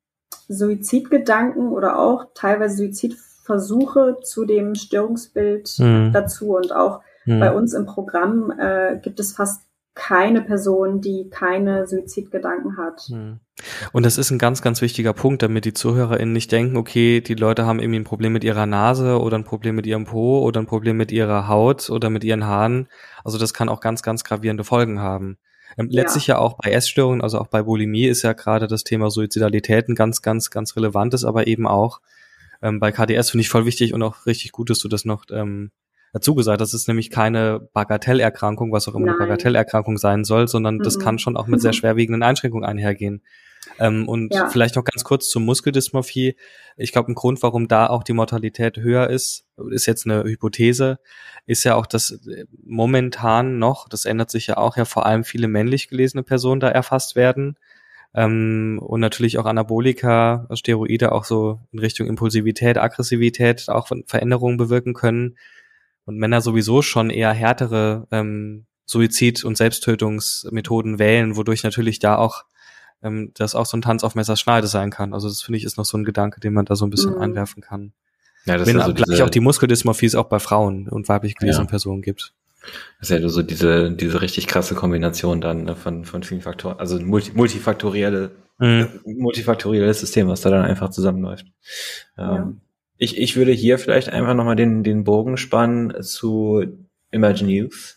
C: Suizidgedanken oder auch teilweise Suizidversuche zu dem Störungsbild mhm. dazu. Und auch mhm. bei uns im Programm äh, gibt es fast keine Person, die keine Suizidgedanken hat. Hm.
A: Und das ist ein ganz, ganz wichtiger Punkt, damit die ZuhörerInnen nicht denken, okay, die Leute haben irgendwie ein Problem mit ihrer Nase oder ein Problem mit ihrem Po oder ein Problem mit ihrer Haut oder mit ihren Haaren. Also das kann auch ganz, ganz gravierende Folgen haben. Ähm, letztlich ja. ja auch bei Essstörungen, also auch bei Bulimie ist ja gerade das Thema Suizidalität ein ganz, ganz, ganz relevantes, aber eben auch ähm, bei KDS finde ich voll wichtig und auch richtig gut, dass du das noch ähm, dazu gesagt. Das ist nämlich keine Bagatellerkrankung, was auch immer Nein. eine Bagatellerkrankung sein soll, sondern mhm. das kann schon auch mit sehr schwerwiegenden Einschränkungen einhergehen. Ähm, und ja. vielleicht noch ganz kurz zur Muskeldysmorphie. Ich glaube, ein Grund, warum da auch die Mortalität höher ist, ist jetzt eine Hypothese, ist ja auch, dass momentan noch, das ändert sich ja auch, ja vor allem viele männlich gelesene Personen da erfasst werden. Ähm, und natürlich auch Anabolika, Steroide auch so in Richtung Impulsivität, Aggressivität auch Veränderungen bewirken können und Männer sowieso schon eher härtere ähm, Suizid- und Selbsttötungsmethoden wählen, wodurch natürlich da auch ähm, das auch so ein Tanz auf Messers Schneide sein kann. Also das finde ich ist noch so ein Gedanke, den man da so ein bisschen mhm. einwerfen kann. Ja, das Wenn also gleich auch die Muskeldysmorphie es auch bei Frauen und weiblich gelesenen ja. Personen gibt.
B: Das ist ja so diese, diese richtig krasse Kombination dann ne, von, von vielen Faktoren, also multi, multifaktorielle, mhm. multifaktorielles System, was da dann einfach zusammenläuft. Ja. Ähm, ich, ich würde hier vielleicht einfach nochmal den, den Bogen spannen zu Imagine Youth.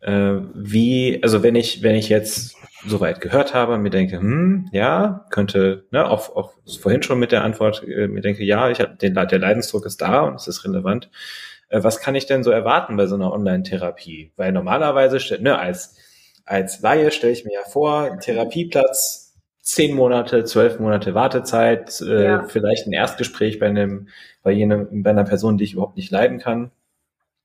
B: Äh, wie, also wenn ich, wenn ich jetzt soweit gehört habe, mir denke, hm, ja, könnte, ne, auch, auch vorhin schon mit der Antwort, äh, mir denke, ja, ich habe den der Leidensdruck ist da und es ist relevant. Äh, was kann ich denn so erwarten bei so einer Online-Therapie? Weil normalerweise, ne, als als Laie stelle ich mir ja vor, Therapieplatz zehn Monate, zwölf Monate Wartezeit, äh, ja. vielleicht ein Erstgespräch bei einem, bei jenem, bei einer Person, die ich überhaupt nicht leiden kann,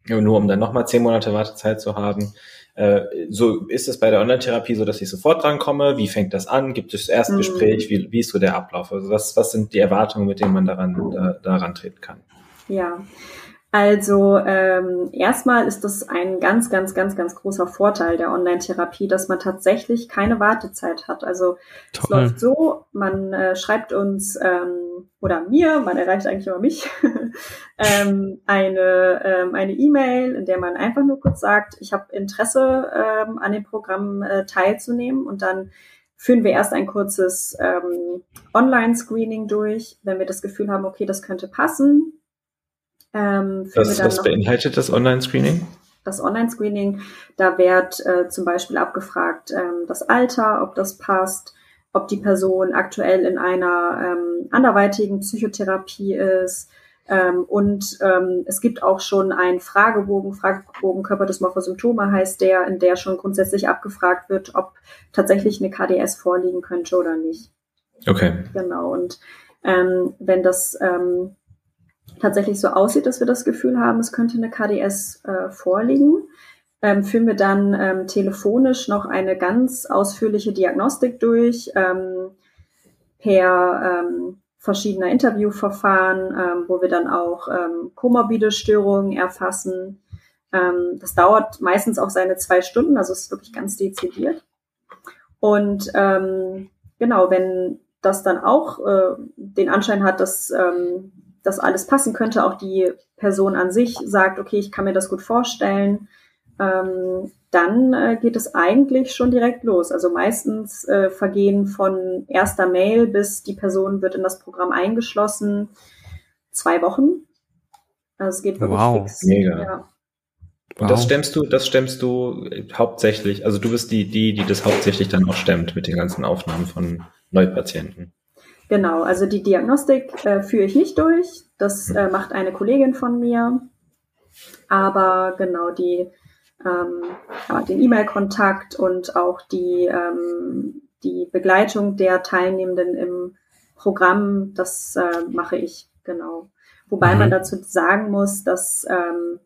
B: nur um dann nochmal zehn Monate Wartezeit zu haben. Äh, so ist es bei der Online-Therapie so, dass ich sofort drankomme. Wie fängt das an? Gibt es Erstgespräch? Mhm. Wie, wie ist so der Ablauf? Also was, was sind die Erwartungen, mit denen man daran, da, daran treten kann?
C: Ja, also ähm, erstmal ist das ein ganz, ganz, ganz, ganz großer Vorteil der Online-Therapie, dass man tatsächlich keine Wartezeit hat. Also Toll. es läuft so, man äh, schreibt uns ähm, oder mir, man erreicht eigentlich immer mich, ähm, eine ähm, eine E-Mail, in der man einfach nur kurz sagt, ich habe Interesse ähm, an dem Programm äh, teilzunehmen und dann führen wir erst ein kurzes ähm, Online-Screening durch, wenn wir das Gefühl haben, okay, das könnte passen
B: ähm, was, was beinhaltet das Online-Screening?
C: Das Online-Screening, da wird äh, zum Beispiel abgefragt, ähm, das Alter, ob das passt, ob die Person aktuell in einer ähm, anderweitigen Psychotherapie ist. Ähm, und ähm, es gibt auch schon einen Fragebogen, Fragebogen Körperdysmorphosymptome heißt der, in der schon grundsätzlich abgefragt wird, ob tatsächlich eine KDS vorliegen könnte oder nicht.
B: Okay.
C: Genau. Und ähm, wenn das ähm, tatsächlich so aussieht, dass wir das Gefühl haben, es könnte eine KDS äh, vorliegen, ähm, führen wir dann ähm, telefonisch noch eine ganz ausführliche Diagnostik durch ähm, per ähm, verschiedener Interviewverfahren, ähm, wo wir dann auch ähm, komorbide Störungen erfassen. Das dauert meistens auch seine zwei Stunden, also es ist wirklich ganz dezidiert. Und genau, wenn das dann auch äh, den Anschein hat, dass ähm, das alles passen könnte, auch die Person an sich sagt, okay, ich kann mir das gut vorstellen, ähm, dann äh, geht es eigentlich schon direkt los. Also meistens äh, vergehen von erster Mail bis die Person wird in das Programm eingeschlossen zwei Wochen. Also es geht wirklich wow. fix.
B: Mega. Ja. Und das stemmst du, das stemmst du hauptsächlich, also du bist die, die, die das hauptsächlich dann auch stemmt mit den ganzen Aufnahmen von Neupatienten.
C: Genau, also die Diagnostik äh, führe ich nicht durch. Das äh, macht eine Kollegin von mir. Aber genau die, ähm, ja, den E-Mail-Kontakt und auch die, ähm, die Begleitung der Teilnehmenden im Programm, das äh, mache ich, genau. Wobei mhm. man dazu sagen muss, dass ähm,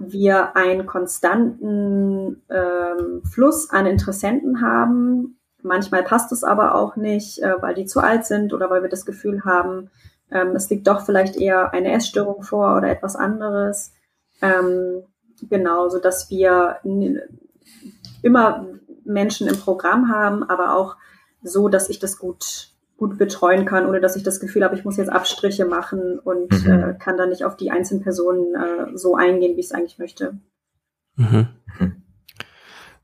C: wir einen konstanten ähm, Fluss an Interessenten haben, Manchmal passt es aber auch nicht, äh, weil die zu alt sind oder weil wir das Gefühl haben, ähm, es liegt doch vielleicht eher eine Essstörung vor oder etwas anderes. Ähm, genau, so dass wir immer Menschen im Programm haben, aber auch so, dass ich das gut gut betreuen kann, ohne dass ich das Gefühl habe, ich muss jetzt Abstriche machen und mhm. äh, kann dann nicht auf die einzelnen Personen äh, so eingehen, wie ich es eigentlich möchte.
A: Mhm. mhm.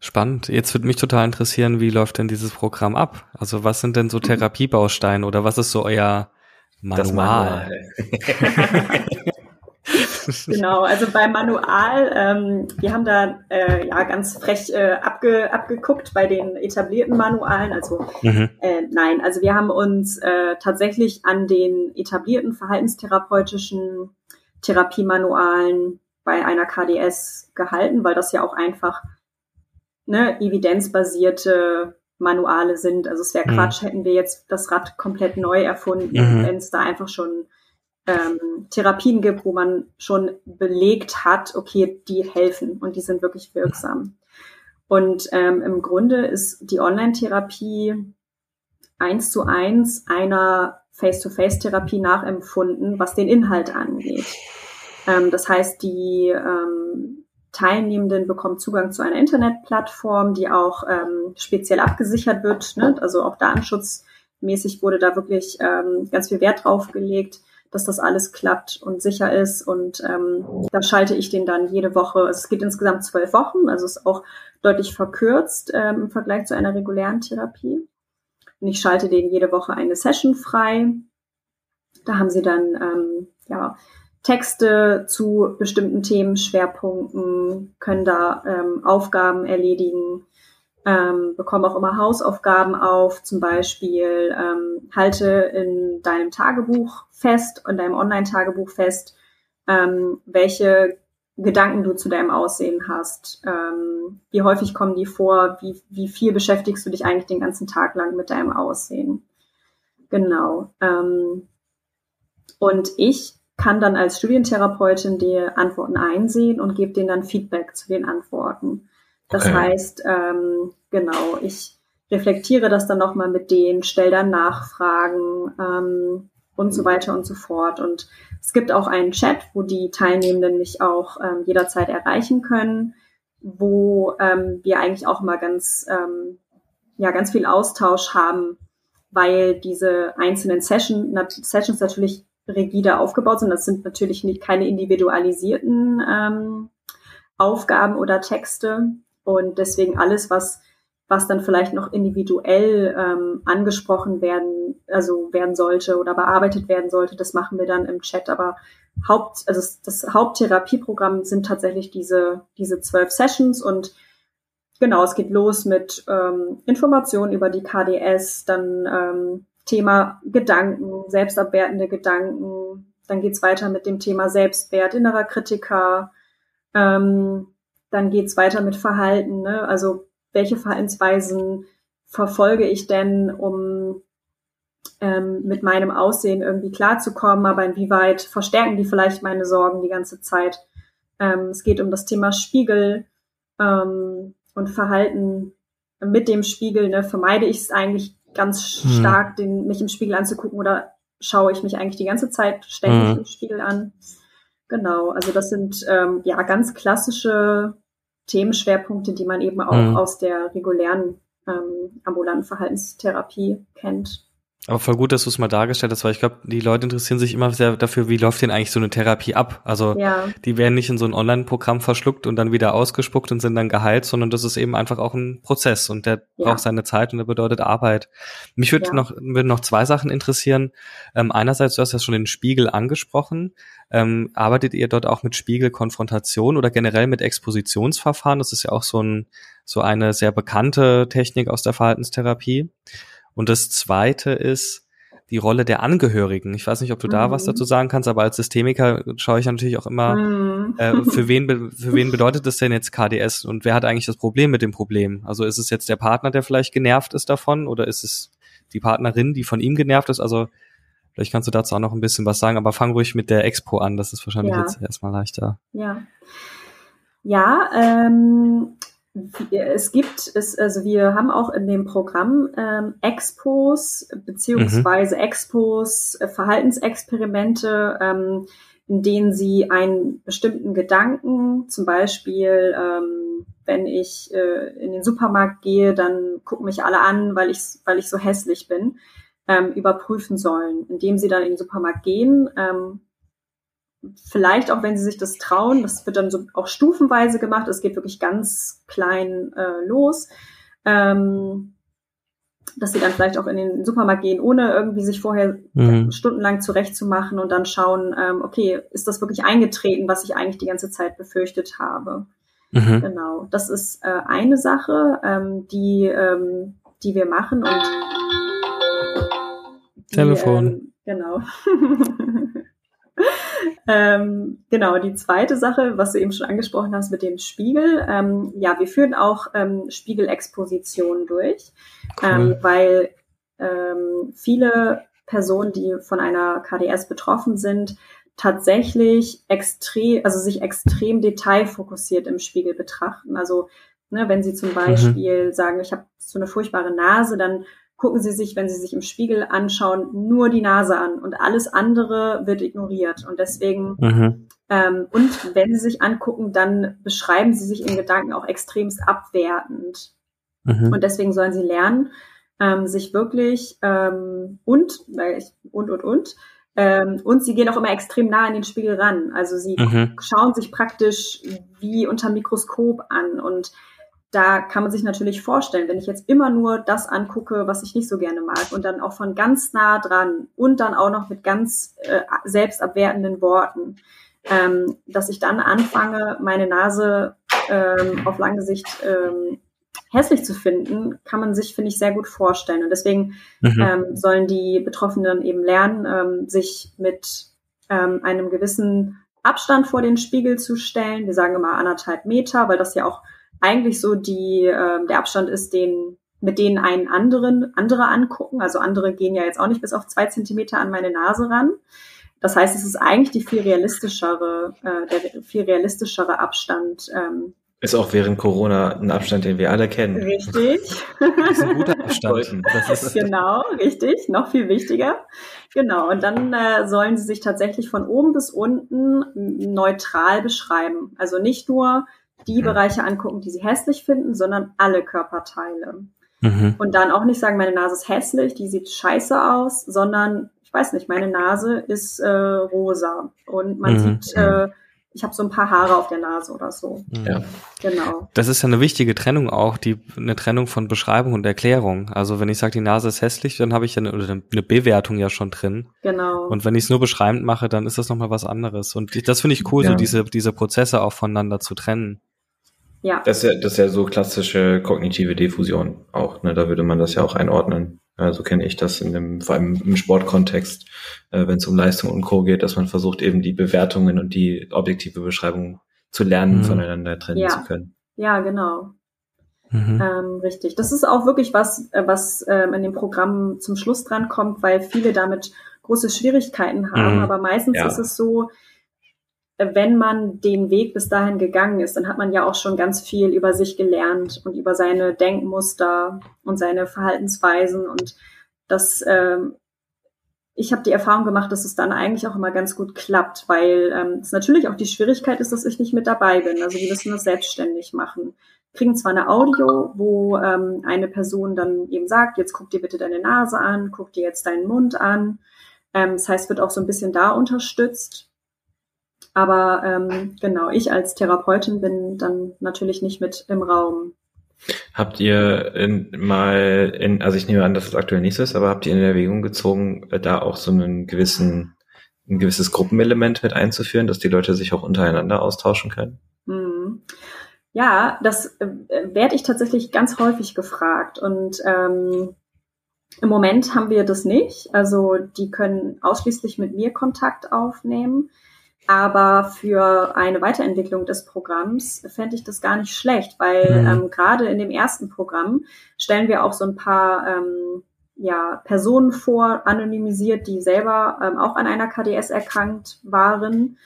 A: Spannend. Jetzt würde mich total interessieren, wie läuft denn dieses Programm ab? Also was sind denn so mhm. Therapiebausteine oder was ist so euer Manual?
C: Manual. genau, also beim Manual, ähm, wir haben da äh, ja ganz frech äh, abge, abgeguckt bei den etablierten Manualen. Also mhm. äh, nein, also wir haben uns äh, tatsächlich an den etablierten verhaltenstherapeutischen Therapiemanualen bei einer KDS gehalten, weil das ja auch einfach ne, evidenzbasierte Manuale sind. Also es wäre mhm. Quatsch, hätten wir jetzt das Rad komplett neu erfunden, mhm. wenn es da einfach schon ähm, Therapien gibt, wo man schon belegt hat, okay, die helfen und die sind wirklich wirksam. Und ähm, im Grunde ist die Online-Therapie eins zu eins einer Face-to-Face-Therapie nachempfunden, was den Inhalt angeht. Ähm, das heißt, die ähm, Teilnehmenden bekommen Zugang zu einer Internetplattform, die auch ähm, speziell abgesichert wird. Ne? Also auch datenschutzmäßig wurde da wirklich ähm, ganz viel Wert drauf gelegt dass das alles klappt und sicher ist. Und ähm, da schalte ich den dann jede Woche. Also es geht insgesamt zwölf Wochen, also ist auch deutlich verkürzt ähm, im Vergleich zu einer regulären Therapie. Und ich schalte den jede Woche eine Session frei. Da haben sie dann ähm, ja Texte zu bestimmten Themen, Schwerpunkten, können da ähm, Aufgaben erledigen, ähm, bekomme auch immer Hausaufgaben auf, zum Beispiel ähm, halte in deinem Tagebuch fest, in deinem Online-Tagebuch fest, ähm, welche Gedanken du zu deinem Aussehen hast, ähm, wie häufig kommen die vor, wie, wie viel beschäftigst du dich eigentlich den ganzen Tag lang mit deinem Aussehen. Genau. Ähm, und ich kann dann als Studientherapeutin die Antworten einsehen und gebe denen dann Feedback zu den Antworten. Das okay. heißt, ähm, genau, ich reflektiere das dann nochmal mit denen, stelle dann Nachfragen ähm, und so weiter und so fort. Und es gibt auch einen Chat, wo die Teilnehmenden mich auch ähm, jederzeit erreichen können, wo ähm, wir eigentlich auch immer ganz, ähm, ja, ganz viel Austausch haben, weil diese einzelnen Session, Sessions natürlich rigide aufgebaut sind. Das sind natürlich nicht keine individualisierten ähm, Aufgaben oder Texte, und deswegen alles, was, was dann vielleicht noch individuell ähm, angesprochen werden, also werden sollte oder bearbeitet werden sollte, das machen wir dann im Chat. Aber Haupt, also das, Haupttherapieprogramm sind tatsächlich diese, diese zwölf Sessions und genau, es geht los mit ähm, Informationen über die KDS, dann ähm, Thema Gedanken, selbstabwertende Gedanken, dann geht's weiter mit dem Thema Selbstwert, innerer Kritiker, ähm, dann geht's weiter mit Verhalten. Ne? Also welche Verhaltensweisen verfolge ich denn, um ähm, mit meinem Aussehen irgendwie klarzukommen, aber inwieweit verstärken die vielleicht meine Sorgen die ganze Zeit. Ähm, es geht um das Thema Spiegel ähm, und Verhalten mit dem Spiegel. Ne? Vermeide ich es eigentlich ganz hm. stark, den, mich im Spiegel anzugucken oder schaue ich mich eigentlich die ganze Zeit ständig hm. im Spiegel an? Genau, also das sind ähm, ja ganz klassische Themenschwerpunkte, die man eben auch mhm. aus der regulären ähm, ambulanten Verhaltenstherapie kennt.
A: Aber voll gut, dass du es mal dargestellt hast, weil ich glaube, die Leute interessieren sich immer sehr dafür, wie läuft denn eigentlich so eine Therapie ab? Also ja. die werden nicht in so ein Online-Programm verschluckt und dann wieder ausgespuckt und sind dann geheilt, sondern das ist eben einfach auch ein Prozess und der ja. braucht seine Zeit und der bedeutet Arbeit. Mich würde ja. noch, würden noch zwei Sachen interessieren. Ähm, einerseits, du hast ja schon den Spiegel angesprochen. Ähm, arbeitet ihr dort auch mit Spiegelkonfrontation oder generell mit Expositionsverfahren? Das ist ja auch so ein, so eine sehr bekannte Technik aus der Verhaltenstherapie. Und das zweite ist die Rolle der Angehörigen. Ich weiß nicht, ob du da was mhm. dazu sagen kannst, aber als Systemiker schaue ich natürlich auch immer, mhm. äh, für wen, für wen bedeutet das denn jetzt KDS und wer hat eigentlich das Problem mit dem Problem? Also ist es jetzt der Partner, der vielleicht genervt ist davon oder ist es die Partnerin, die von ihm genervt ist? Also vielleicht kannst du dazu auch noch ein bisschen was sagen, aber fang ruhig mit der Expo an. Das ist wahrscheinlich ja. jetzt erstmal leichter.
C: Ja. Ja, ähm, es gibt es, also wir haben auch in dem Programm ähm, Expos beziehungsweise mhm. Expos, äh, Verhaltensexperimente, ähm, in denen sie einen bestimmten Gedanken, zum Beispiel, ähm, wenn ich äh, in den Supermarkt gehe, dann gucken mich alle an, weil ich, weil ich so hässlich bin. ähm, überprüfen sollen, indem sie dann in den Supermarkt gehen. Ähm, vielleicht auch, wenn sie sich das trauen, das wird dann so auch stufenweise gemacht. Es geht wirklich ganz klein äh, los. Ähm, dass sie dann vielleicht auch in den Supermarkt gehen, ohne irgendwie sich vorher mhm. stundenlang zurechtzumachen und dann schauen, ähm, okay, ist das wirklich eingetreten, was ich eigentlich die ganze Zeit befürchtet habe. Mhm. Genau, das ist äh, eine Sache, ähm, die, ähm, die wir machen und
A: die, Telefon.
C: Ähm, genau. ähm, genau, die zweite Sache, was du eben schon angesprochen hast mit dem Spiegel. Ähm, ja, wir führen auch ähm, Spiegelexpositionen durch, cool. ähm, weil ähm, viele Personen, die von einer KDS betroffen sind, tatsächlich extrem, also sich extrem detailfokussiert im Spiegel betrachten. Also ne, wenn sie zum mhm. Beispiel mhm. sagen, ich habe so eine furchtbare Nase, dann gucken Sie sich, wenn Sie sich im Spiegel anschauen, nur die Nase an und alles andere wird ignoriert. Und deswegen, mhm. ähm, und wenn Sie sich angucken, dann beschreiben Sie sich in Gedanken auch extremst abwertend. Mhm. Und deswegen sollen Sie lernen, ähm, sich wirklich ähm, und, und, und, und, ähm, und sie gehen auch immer extrem nah an den Spiegel ran. Also sie mhm. schauen sich praktisch wie unter Mikroskop an und da kann man sich natürlich vorstellen, wenn ich jetzt immer nur das angucke, was ich nicht so gerne mag und dann auch von ganz nah dran und dann auch noch mit ganz äh, selbstabwertenden Worten, ähm, dass ich dann anfange, meine Nase ähm, auf lange Sicht ähm, hässlich zu finden, kann man sich, finde ich, sehr gut vorstellen. Und deswegen mhm. ähm, sollen die Betroffenen eben lernen, ähm, sich mit ähm, einem gewissen Abstand vor den Spiegel zu stellen. Wir sagen immer anderthalb Meter, weil das ja auch eigentlich so die, äh, der Abstand ist, den, mit denen einen anderen, andere angucken. Also andere gehen ja jetzt auch nicht bis auf zwei Zentimeter an meine Nase ran. Das heißt, es ist eigentlich die viel realistischere, äh, der viel realistischere Abstand. Ähm,
B: ist auch während Corona ein Abstand, den wir alle kennen.
C: Richtig.
A: Das ist ein guter Abstand.
C: Das ist genau, richtig. Noch viel wichtiger. Genau. Und dann äh, sollen sie sich tatsächlich von oben bis unten neutral beschreiben. Also nicht nur die mhm. Bereiche angucken, die sie hässlich finden, sondern alle Körperteile. Mhm. Und dann auch nicht sagen, meine Nase ist hässlich, die sieht scheiße aus, sondern ich weiß nicht, meine Nase ist äh, rosa und man mhm. sieht, äh, ich habe so ein paar Haare auf der Nase oder so.
A: Mhm. Ja. Genau. Das ist ja eine wichtige Trennung auch, die eine Trennung von Beschreibung und Erklärung. Also wenn ich sage, die Nase ist hässlich, dann habe ich ja eine, eine Bewertung ja schon drin.
C: Genau.
A: Und wenn ich es nur beschreibend mache, dann ist das nochmal was anderes. Und das finde ich cool, ja. so diese, diese Prozesse auch voneinander zu trennen.
B: Ja. Das ist ja, das ist ja so klassische kognitive Diffusion auch. Ne? Da würde man das ja auch einordnen. Ja, so kenne ich das in dem, vor allem im Sportkontext, äh, wenn es um Leistung und Co. geht, dass man versucht, eben die Bewertungen und die objektive Beschreibung zu lernen, mhm. voneinander trennen
C: ja.
B: zu können.
C: Ja, genau. Mhm. Ähm, richtig. Das ist auch wirklich was, äh, was ähm, in dem Programm zum Schluss dran kommt, weil viele damit große Schwierigkeiten haben. Mhm. Aber meistens ja. ist es so, wenn man den Weg bis dahin gegangen ist, dann hat man ja auch schon ganz viel über sich gelernt und über seine Denkmuster und seine Verhaltensweisen und das ähm, ich habe die Erfahrung gemacht, dass es dann eigentlich auch immer ganz gut klappt, weil ähm, es natürlich auch die Schwierigkeit ist, dass ich nicht mit dabei bin. Also wir müssen das selbstständig machen. Kriegen zwar eine Audio, wo ähm, eine Person dann eben sagt, jetzt guck dir bitte deine Nase an, guck dir jetzt deinen Mund an. Ähm, das heißt, wird auch so ein bisschen da unterstützt. Aber ähm, genau, ich als Therapeutin bin dann natürlich nicht mit im Raum.
B: Habt ihr in, mal, in, also ich nehme an, dass es aktuell nicht so ist, aber habt ihr in Erwägung gezogen, äh, da auch so einen gewissen, ein gewisses Gruppenelement mit einzuführen, dass die Leute sich auch untereinander austauschen können?
C: Hm. Ja, das äh, werde ich tatsächlich ganz häufig gefragt und ähm, im Moment haben wir das nicht. Also die können ausschließlich mit mir Kontakt aufnehmen. Aber für eine Weiterentwicklung des Programms fände ich das gar nicht schlecht, weil mhm. ähm, gerade in dem ersten Programm stellen wir auch so ein paar ähm, ja, Personen vor, anonymisiert, die selber ähm, auch an einer KDS erkrankt waren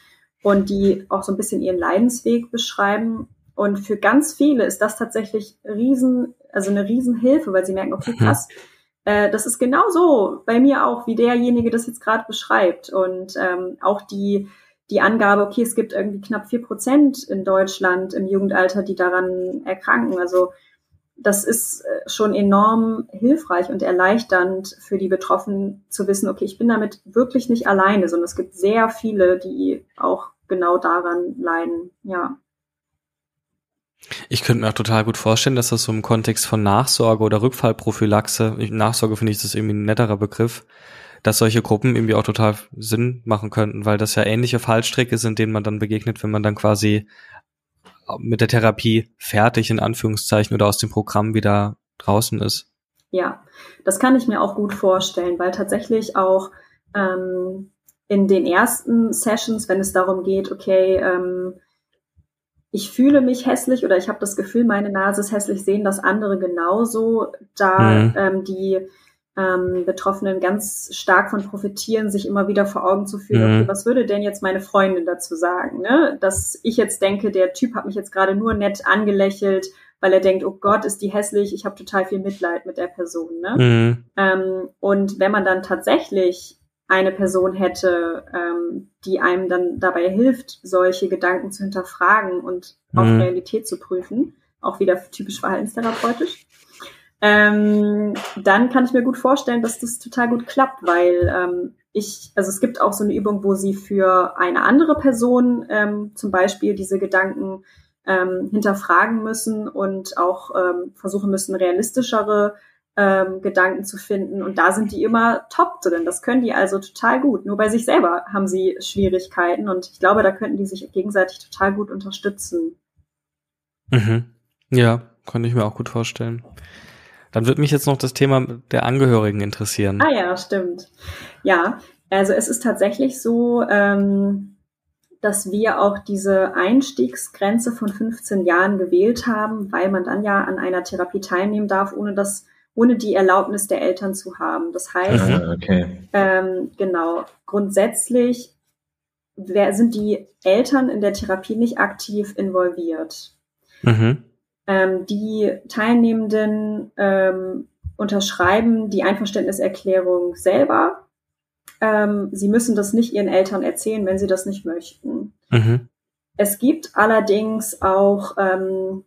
C: und die auch so ein bisschen ihren Leidensweg beschreiben. Und für ganz viele ist das tatsächlich riesen, also eine Riesenhilfe, weil sie merken, okay, mhm. krass, äh, das ist genau so bei mir auch, wie derjenige das jetzt gerade beschreibt. Und ähm, auch die die Angabe, okay, es gibt irgendwie knapp vier Prozent in Deutschland im Jugendalter, die daran erkranken. Also das ist äh, schon enorm hilfreich und erleichternd für die Betroffenen zu wissen, okay, ich bin damit wirklich nicht alleine, sondern es gibt sehr viele, die auch genau daran leiden, ja.
A: Ich könnte mir auch total gut vorstellen, dass das so im Kontext von Nachsorge oder Rückfallprophylaxe, Nachsorge finde ich das irgendwie ein netterer Begriff, dass solche Gruppen irgendwie auch total Sinn machen könnten, weil das ja ähnliche Fallstricke sind, denen man dann begegnet, wenn man dann quasi mit der Therapie fertig in Anführungszeichen oder aus dem Programm wieder draußen ist.
C: Ja, das kann ich mir auch gut vorstellen, weil tatsächlich auch ähm, in den ersten Sessions, wenn es darum geht, okay, ähm, ich fühle mich hässlich oder ich habe das Gefühl, meine Nase ist hässlich, sehen das andere genauso, da mhm. ähm, die ähm, Betroffenen ganz stark von profitieren, sich immer wieder vor Augen zu führen, mhm. okay, was würde denn jetzt meine Freundin dazu sagen? Ne? Dass ich jetzt denke, der Typ hat mich jetzt gerade nur nett angelächelt, weil er denkt, oh Gott, ist die hässlich, ich habe total viel Mitleid mit der Person. Ne? Mhm. Ähm, und wenn man dann tatsächlich eine Person hätte, ähm, die einem dann dabei hilft, solche Gedanken zu hinterfragen und mhm. auf Realität zu prüfen, auch wieder typisch verhaltenstherapeutisch, ähm, dann kann ich mir gut vorstellen, dass das total gut klappt, weil ähm, ich, also es gibt auch so eine Übung, wo sie für eine andere Person ähm, zum Beispiel diese Gedanken ähm, hinterfragen müssen und auch ähm, versuchen müssen, realistischere ähm, Gedanken zu finden. Und da sind die immer top drin. Das können die also total gut. Nur bei sich selber haben sie Schwierigkeiten und ich glaube, da könnten die sich gegenseitig total gut unterstützen.
A: Mhm. Ja, kann ich mir auch gut vorstellen. Dann würde mich jetzt noch das Thema der Angehörigen interessieren.
C: Ah ja, stimmt. Ja, also es ist tatsächlich so, ähm, dass wir auch diese Einstiegsgrenze von 15 Jahren gewählt haben, weil man dann ja an einer Therapie teilnehmen darf, ohne das, ohne die Erlaubnis der Eltern zu haben. Das heißt, okay. ähm, genau, grundsätzlich wer, sind die Eltern in der Therapie nicht aktiv involviert. Mhm. Ähm, die Teilnehmenden ähm, unterschreiben die Einverständniserklärung selber. Ähm, sie müssen das nicht ihren Eltern erzählen, wenn sie das nicht möchten. Mhm. Es gibt allerdings auch ähm,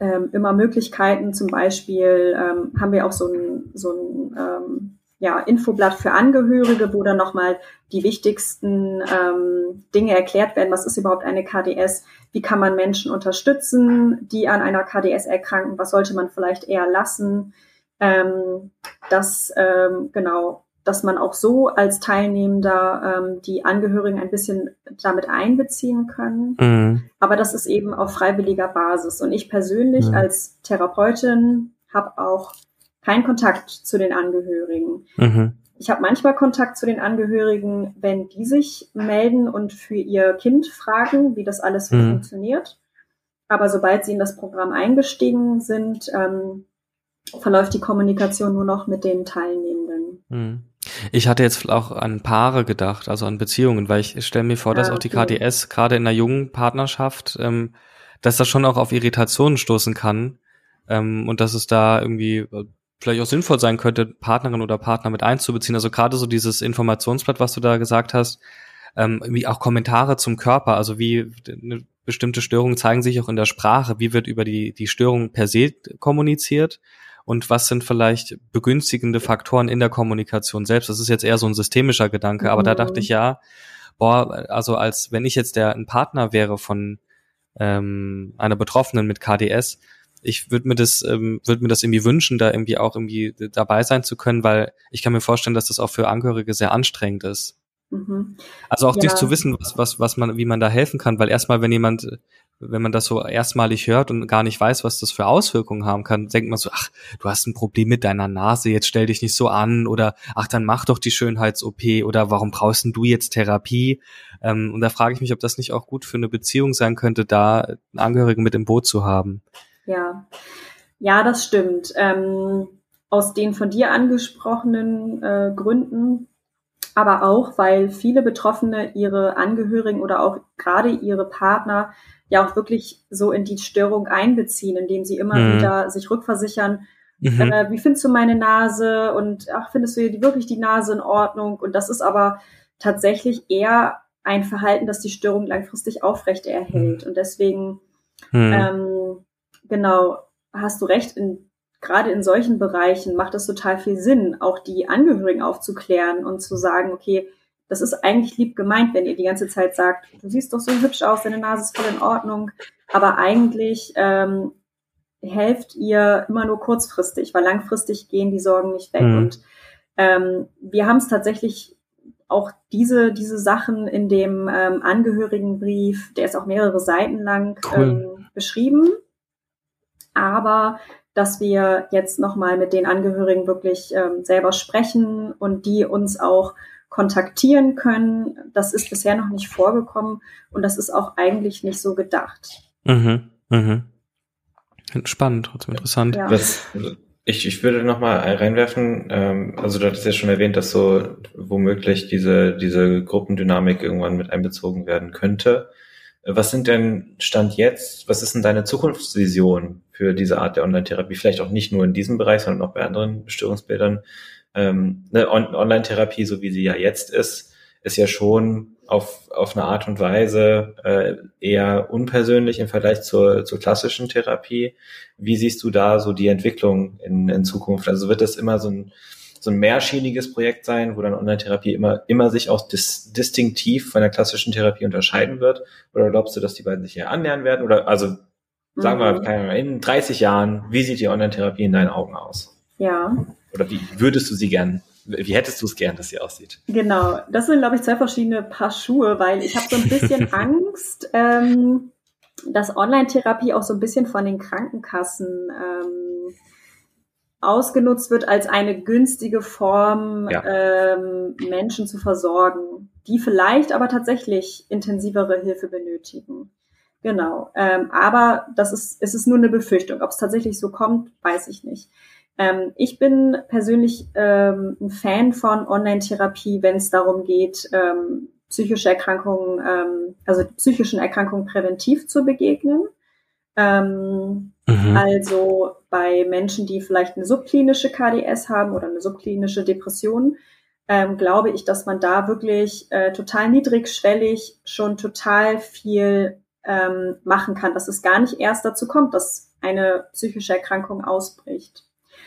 C: ähm, immer Möglichkeiten, zum Beispiel ähm, haben wir auch so ein, so ein ja, Infoblatt für Angehörige, wo dann nochmal die wichtigsten ähm, Dinge erklärt werden. Was ist überhaupt eine KDS? Wie kann man Menschen unterstützen, die an einer KDS erkranken? Was sollte man vielleicht eher lassen? Ähm, dass ähm, genau, dass man auch so als Teilnehmender ähm, die Angehörigen ein bisschen damit einbeziehen können. Mhm. Aber das ist eben auf freiwilliger Basis. Und ich persönlich mhm. als Therapeutin habe auch kein Kontakt zu den Angehörigen. Mhm. Ich habe manchmal Kontakt zu den Angehörigen, wenn die sich melden und für ihr Kind fragen, wie das alles mhm. funktioniert. Aber sobald sie in das Programm eingestiegen sind, ähm, verläuft die Kommunikation nur noch mit den Teilnehmenden.
A: Mhm. Ich hatte jetzt auch an Paare gedacht, also an Beziehungen, weil ich stelle mir vor, dass ja, okay. auch die KDS gerade in einer jungen Partnerschaft, ähm, dass das schon auch auf Irritationen stoßen kann ähm, und dass es da irgendwie vielleicht auch sinnvoll sein könnte, Partnerin oder Partner mit einzubeziehen. Also gerade so dieses Informationsblatt, was du da gesagt hast, ähm, wie auch Kommentare zum Körper, also wie eine bestimmte Störungen zeigen sich auch in der Sprache, wie wird über die, die Störung per se kommuniziert und was sind vielleicht begünstigende Faktoren in der Kommunikation selbst. Das ist jetzt eher so ein systemischer Gedanke, aber da dachte ich ja, boah, also als wenn ich jetzt der ein Partner wäre von ähm, einer Betroffenen mit KDS, ich würde mir das, ähm, würde mir das irgendwie wünschen, da irgendwie auch irgendwie dabei sein zu können, weil ich kann mir vorstellen, dass das auch für Angehörige sehr anstrengend ist. Mhm. Also auch ja. nicht zu wissen, was, was, was man, wie man da helfen kann, weil erstmal, wenn jemand, wenn man das so erstmalig hört und gar nicht weiß, was das für Auswirkungen haben kann, denkt man so, ach, du hast ein Problem mit deiner Nase, jetzt stell dich nicht so an oder ach, dann mach doch die Schönheits-OP oder warum brauchst du jetzt Therapie? Ähm, und da frage ich mich, ob das nicht auch gut für eine Beziehung sein könnte, da einen Angehörigen mit im Boot zu haben.
C: Ja, ja, das stimmt. Ähm, aus den von dir angesprochenen äh, Gründen, aber auch, weil viele Betroffene ihre Angehörigen oder auch gerade ihre Partner ja auch wirklich so in die Störung einbeziehen, indem sie immer mhm. wieder sich rückversichern, mhm. äh, wie findest du meine Nase und ach, findest du wirklich die Nase in Ordnung? Und das ist aber tatsächlich eher ein Verhalten, das die Störung langfristig aufrecht erhält. Mhm. Und deswegen mhm. ähm, genau, hast du recht, in, gerade in solchen Bereichen macht es total viel Sinn, auch die Angehörigen aufzuklären und zu sagen, okay, das ist eigentlich lieb gemeint, wenn ihr die ganze Zeit sagt, du siehst doch so hübsch aus, deine Nase ist voll in Ordnung, aber eigentlich ähm, helft ihr immer nur kurzfristig, weil langfristig gehen die Sorgen nicht weg. Mhm. Und ähm, wir haben es tatsächlich auch diese, diese Sachen in dem ähm, Angehörigenbrief, der ist auch mehrere Seiten lang cool. ähm, beschrieben, aber dass wir jetzt nochmal mit den Angehörigen wirklich ähm, selber sprechen und die uns auch kontaktieren können. Das ist bisher noch nicht vorgekommen und das ist auch eigentlich nicht so gedacht.
A: Mhm, mhm. Spannend, trotzdem interessant. Ja.
B: Das, ich, ich würde noch mal reinwerfen, ähm, also du hattest ja schon erwähnt, dass so womöglich diese, diese Gruppendynamik irgendwann mit einbezogen werden könnte. Was sind denn Stand jetzt, was ist denn deine Zukunftsvision für diese Art der Online-Therapie? Vielleicht auch nicht nur in diesem Bereich, sondern auch bei anderen Störungsbildern. Ähm, On Online-Therapie, so wie sie ja jetzt ist, ist ja schon auf, auf eine Art und Weise äh, eher unpersönlich im Vergleich zur, zur klassischen Therapie. Wie siehst du da so die Entwicklung in, in Zukunft? Also wird das immer so ein, so ein mehrschieniges Projekt sein, wo dann Online-Therapie immer, immer sich auch dis distinktiv von der klassischen Therapie unterscheiden wird? Oder glaubst du, dass die beiden sich hier annähern werden? Oder also sagen wir mhm. mal, in 30 Jahren, wie sieht die Online-Therapie in deinen Augen aus?
C: Ja.
B: Oder wie würdest du sie gern wie hättest du es gern, dass sie aussieht?
C: Genau, das sind, glaube ich, zwei verschiedene Paar Schuhe, weil ich habe so ein bisschen Angst, ähm, dass Online-Therapie auch so ein bisschen von den Krankenkassen ähm, ausgenutzt wird als eine günstige Form, ja. ähm, Menschen zu versorgen, die vielleicht aber tatsächlich intensivere Hilfe benötigen. Genau. Ähm, aber das ist, es ist nur eine Befürchtung. Ob es tatsächlich so kommt, weiß ich nicht. Ähm, ich bin persönlich ähm, ein Fan von Online-Therapie, wenn es darum geht, ähm, psychische Erkrankungen, ähm, also psychischen Erkrankungen präventiv zu begegnen. Ähm, mhm. Also bei Menschen, die vielleicht eine subklinische KDS haben oder eine subklinische Depression, ähm, glaube ich, dass man da wirklich äh, total niedrigschwellig schon total viel ähm, machen kann, dass es gar nicht erst dazu kommt, dass eine psychische Erkrankung ausbricht.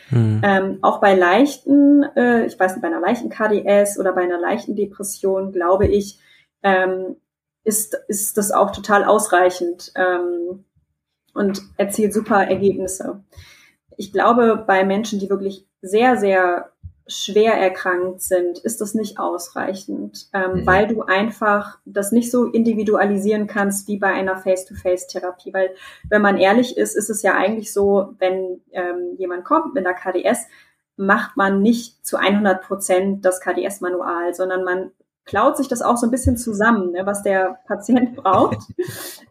C: Mhm. Ähm, auch bei leichten, äh, ich weiß nicht, bei einer leichten KDS oder bei einer leichten Depression, glaube ich, ähm, ist, ist das auch total ausreichend ähm, und erzielt super Ergebnisse. Ich glaube, bei Menschen, die wirklich sehr, sehr schwer erkrankt sind, ist das nicht ausreichend, ähm, mhm. weil du einfach das nicht so individualisieren kannst wie bei einer Face-to-Face-Therapie. Weil, wenn man ehrlich ist, ist es ja eigentlich so, wenn ähm, jemand kommt mit einer KDS, macht man nicht zu 100 Prozent das KDS-Manual, sondern man klaut sich das auch so ein bisschen zusammen, ne, was der Patient braucht.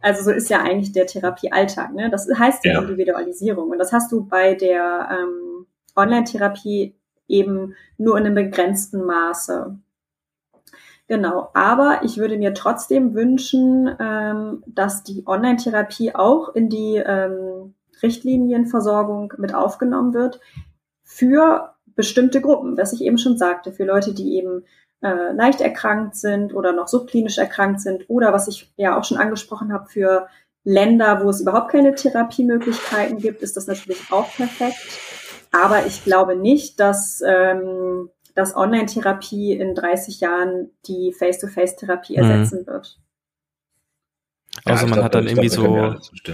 C: Also so ist ja eigentlich der Therapiealltag. Ne? Das heißt ja Individualisierung. Und das hast du bei der ähm, Online-Therapie eben nur in einem begrenzten Maße. Genau, aber ich würde mir trotzdem wünschen, ähm, dass die Online-Therapie auch in die ähm, Richtlinienversorgung mit aufgenommen wird für bestimmte Gruppen, was ich eben schon sagte, für Leute, die eben äh, leicht erkrankt sind oder noch subklinisch erkrankt sind oder was ich ja auch schon angesprochen habe, für Länder, wo es überhaupt keine Therapiemöglichkeiten gibt, ist das natürlich auch perfekt. Aber ich glaube nicht, dass, ähm, dass Online-Therapie in 30 Jahren die Face-to-Face-Therapie mhm. ersetzen wird.
A: Also man glaub, hat dann irgendwie glaub, so,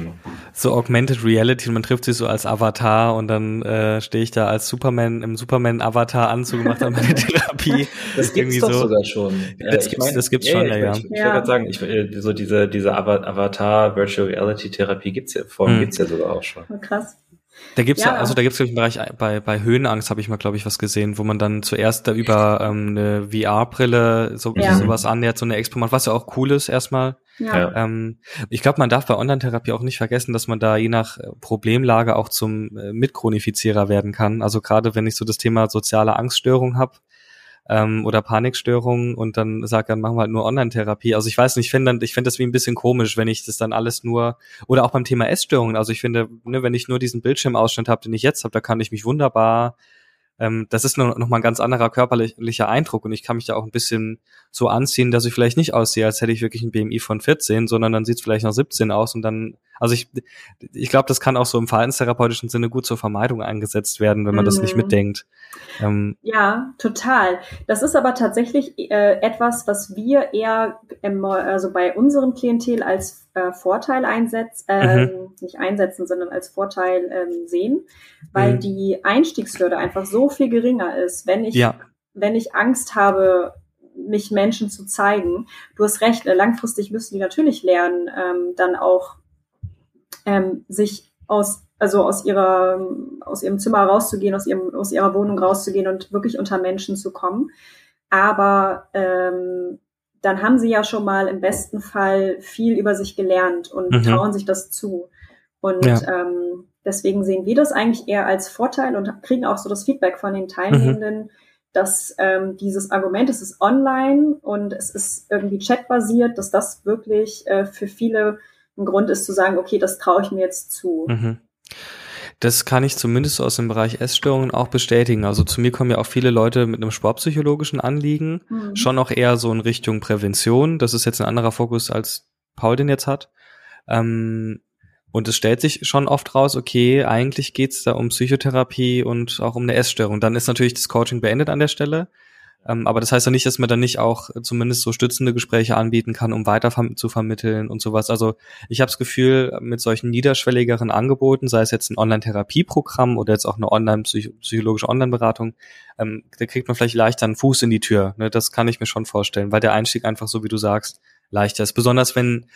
A: so Augmented Reality und man trifft sich so als Avatar und dann äh, stehe ich da als Superman im Superman-Avatar-Anzug und mache dann meine Therapie.
B: Das gibt's doch so. sogar schon.
A: Das, ja, gibt's, mein, das gibt's ja, schon, ja. ja.
B: Ich, ich, ich ja. wollte gerade sagen, ich, so diese, diese Avatar Virtual Reality Therapie gibt's ja, Form hm. gibt's ja sogar auch schon.
C: Oh, krass.
A: Da gibt's ja, also da gibt's glaube ich einen Bereich bei bei Höhenangst habe ich mal glaube ich was gesehen, wo man dann zuerst da über ähm, eine VR-Brille so ja. sowas annähert, so eine Expo macht, was ja auch cool ist erstmal. Ja. Ähm, ich glaube, man darf bei Online-Therapie auch nicht vergessen, dass man da je nach äh, Problemlage auch zum äh, Mitchronifizierer werden kann. Also gerade wenn ich so das Thema soziale Angststörung habe, ähm, oder Panikstörungen und dann sagt, dann machen wir halt nur Online-Therapie. Also ich weiß nicht, ich finde ich finde das wie ein bisschen komisch, wenn ich das dann alles nur oder auch beim Thema Essstörungen. Also ich finde, ne, wenn ich nur diesen Bildschirmausschnitt habe, den ich jetzt habe, da kann ich mich wunderbar ähm, das ist noch, noch mal ein ganz anderer körperlicher Eindruck und ich kann mich da auch ein bisschen so anziehen, dass ich vielleicht nicht aussehe, als hätte ich wirklich ein BMI von 14, sondern dann sieht es vielleicht noch 17 aus und dann, also ich, ich glaube, das kann auch so im verhaltenstherapeutischen Sinne gut zur Vermeidung eingesetzt werden, wenn man mhm. das nicht mhm. mitdenkt.
C: Ähm, ja, total. Das ist aber tatsächlich äh, etwas, was wir eher ähm, also bei unserem Klientel als äh, Vorteil einsetzen, äh, mhm. nicht einsetzen, sondern als Vorteil ähm, sehen, weil mhm. die Einstiegshürde einfach so viel geringer ist, wenn ich, ja. wenn ich Angst habe, mich Menschen zu zeigen. Du hast recht, äh, langfristig müssen die natürlich lernen, ähm, dann auch ähm, sich aus also aus ihrer aus ihrem Zimmer rauszugehen, aus ihrem aus ihrer Wohnung rauszugehen und wirklich unter Menschen zu kommen. Aber ähm, dann haben sie ja schon mal im besten Fall viel über sich gelernt und mhm. trauen sich das zu. Und ja. ähm, deswegen sehen wir das eigentlich eher als Vorteil und kriegen auch so das Feedback von den Teilnehmenden, mhm. dass ähm, dieses Argument, es ist online und es ist irgendwie chatbasiert, dass das wirklich äh, für viele ein Grund ist zu sagen, okay, das traue ich mir jetzt zu. Mhm.
A: Das kann ich zumindest aus dem Bereich Essstörungen auch bestätigen. Also zu mir kommen ja auch viele Leute mit einem sportpsychologischen Anliegen, mhm. schon auch eher so in Richtung Prävention. Das ist jetzt ein anderer Fokus, als Paul den jetzt hat. Ähm, und es stellt sich schon oft raus, okay, eigentlich geht's da um Psychotherapie und auch um eine Essstörung. Dann ist natürlich das Coaching beendet an der Stelle. Ähm, aber das heißt ja nicht, dass man dann nicht auch zumindest so stützende Gespräche anbieten kann, um weiter zu vermitteln und sowas. Also ich habe das Gefühl, mit solchen niederschwelligeren Angeboten, sei es jetzt ein Online-Therapieprogramm oder jetzt auch eine online-psychologische Online-Beratung, ähm, da kriegt man vielleicht leichter einen Fuß in die Tür. Ne? Das kann ich mir schon vorstellen, weil der Einstieg einfach so, wie du sagst, leichter ist. Besonders wenn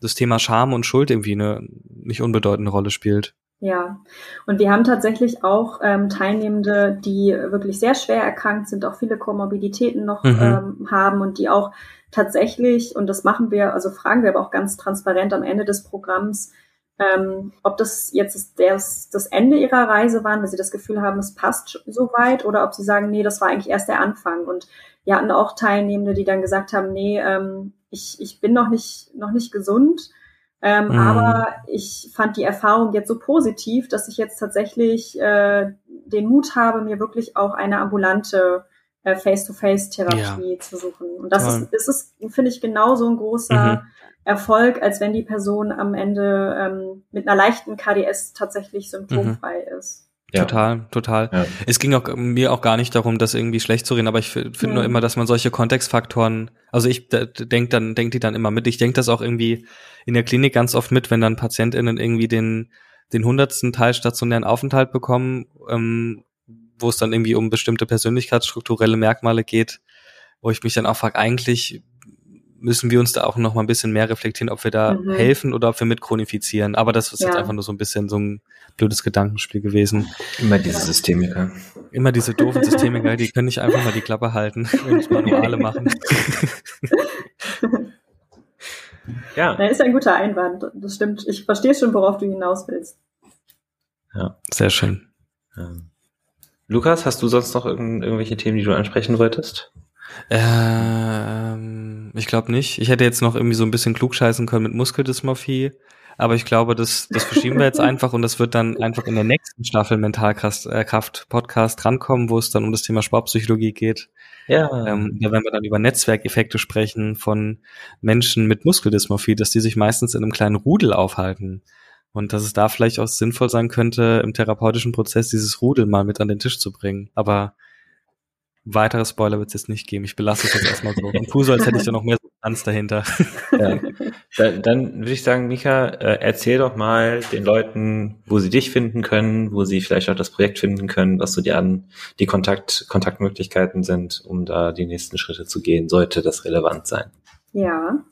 A: das Thema Scham und Schuld irgendwie eine nicht unbedeutende Rolle spielt.
C: Ja, und wir haben tatsächlich auch ähm, Teilnehmende, die wirklich sehr schwer erkrankt sind, auch viele Komorbiditäten noch mhm. ähm, haben und die auch tatsächlich, und das machen wir, also fragen wir aber auch ganz transparent am Ende des Programms, ähm, ob das jetzt das, das Ende ihrer Reise war, weil sie das Gefühl haben, es passt so weit, oder ob sie sagen, nee, das war eigentlich erst der Anfang. Und wir hatten auch Teilnehmende, die dann gesagt haben, nee, ähm, ich, ich bin noch nicht, noch nicht gesund ähm, mhm. Aber ich fand die Erfahrung jetzt so positiv, dass ich jetzt tatsächlich äh, den Mut habe, mir wirklich auch eine ambulante äh, Face-to-Face-Therapie ja. zu suchen. Und das Toll. ist, ist, ist finde ich, genauso ein großer mhm. Erfolg, als wenn die Person am Ende ähm, mit einer leichten KDS tatsächlich symptomfrei mhm. ist.
A: Ja. Total, total. Ja. Es ging auch mir auch gar nicht darum, das irgendwie schlecht zu reden, aber ich finde ja. nur immer, dass man solche Kontextfaktoren, also ich denke dann, denke die dann immer mit. Ich denke das auch irgendwie in der Klinik ganz oft mit, wenn dann PatientInnen irgendwie den, den hundertsten Teil stationären Aufenthalt bekommen, ähm, wo es dann irgendwie um bestimmte persönlichkeitsstrukturelle Merkmale geht, wo ich mich dann auch frage, eigentlich müssen wir uns da auch noch mal ein bisschen mehr reflektieren, ob wir da mhm. helfen oder ob wir mitchronifizieren. Aber das ist ja. jetzt einfach nur so ein bisschen so ein blödes Gedankenspiel gewesen.
B: Immer diese Systemiker.
A: Immer diese doofen Systemiker, die können nicht einfach mal die Klappe halten und Manuale machen.
C: ja. Das ist ein guter Einwand. Das stimmt. Ich verstehe schon, worauf du hinaus willst.
A: Ja. Sehr schön.
B: Ähm. Lukas, hast du sonst noch irgend irgendwelche Themen, die du ansprechen wolltest?
A: Ähm, ich glaube nicht. Ich hätte jetzt noch irgendwie so ein bisschen klugscheißen können mit Muskeldysmorphie. Aber ich glaube, das, das verschieben wir jetzt einfach und das wird dann einfach in der nächsten Staffel Mentalkraft äh, Podcast drankommen, wo es dann um das Thema Sportpsychologie geht. Ja. Ähm, da werden wir dann über Netzwerkeffekte sprechen von Menschen mit Muskeldysmorphie, dass die sich meistens in einem kleinen Rudel aufhalten. Und dass es da vielleicht auch sinnvoll sein könnte, im therapeutischen Prozess dieses Rudel mal mit an den Tisch zu bringen. Aber Weitere Spoiler wird es jetzt nicht geben. Ich belasse es jetzt erstmal so. Und tu so, als hätte ich da noch mehr Substanz dahinter.
B: Ja. Dann, dann würde ich sagen, Mika, äh, erzähl doch mal den Leuten, wo sie dich finden können, wo sie vielleicht auch das Projekt finden können, was so die an die Kontakt, Kontaktmöglichkeiten sind, um da die nächsten Schritte zu gehen, sollte das relevant sein.
C: Ja.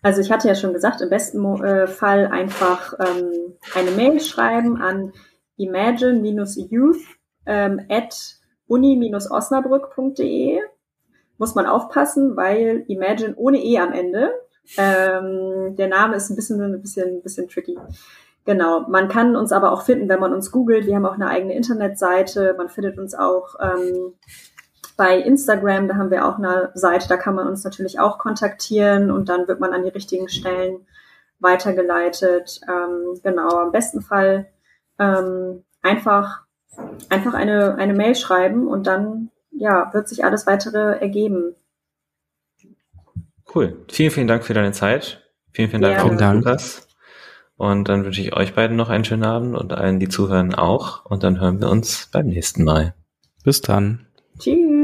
C: Also ich hatte ja schon gesagt, im besten äh, Fall einfach ähm, eine Mail schreiben an imagine-youth ähm, at uni-osnabrück.de. Muss man aufpassen, weil Imagine ohne E am Ende. Ähm, der Name ist ein bisschen, ein bisschen, ein bisschen tricky. Genau. Man kann uns aber auch finden, wenn man uns googelt. Wir haben auch eine eigene Internetseite. Man findet uns auch ähm, bei Instagram. Da haben wir auch eine Seite. Da kann man uns natürlich auch kontaktieren und dann wird man an die richtigen Stellen weitergeleitet. Ähm, genau. Am besten Fall ähm, einfach einfach eine, eine Mail schreiben und dann ja, wird sich alles weitere ergeben.
B: Cool. Vielen, vielen Dank für deine Zeit. Vielen, vielen Dank,
A: Vielen Dank.
B: Lukas. Und dann wünsche ich euch beiden noch einen schönen Abend und allen, die zuhören, auch. Und dann hören wir uns beim nächsten Mal.
A: Bis dann.
C: Tschüss.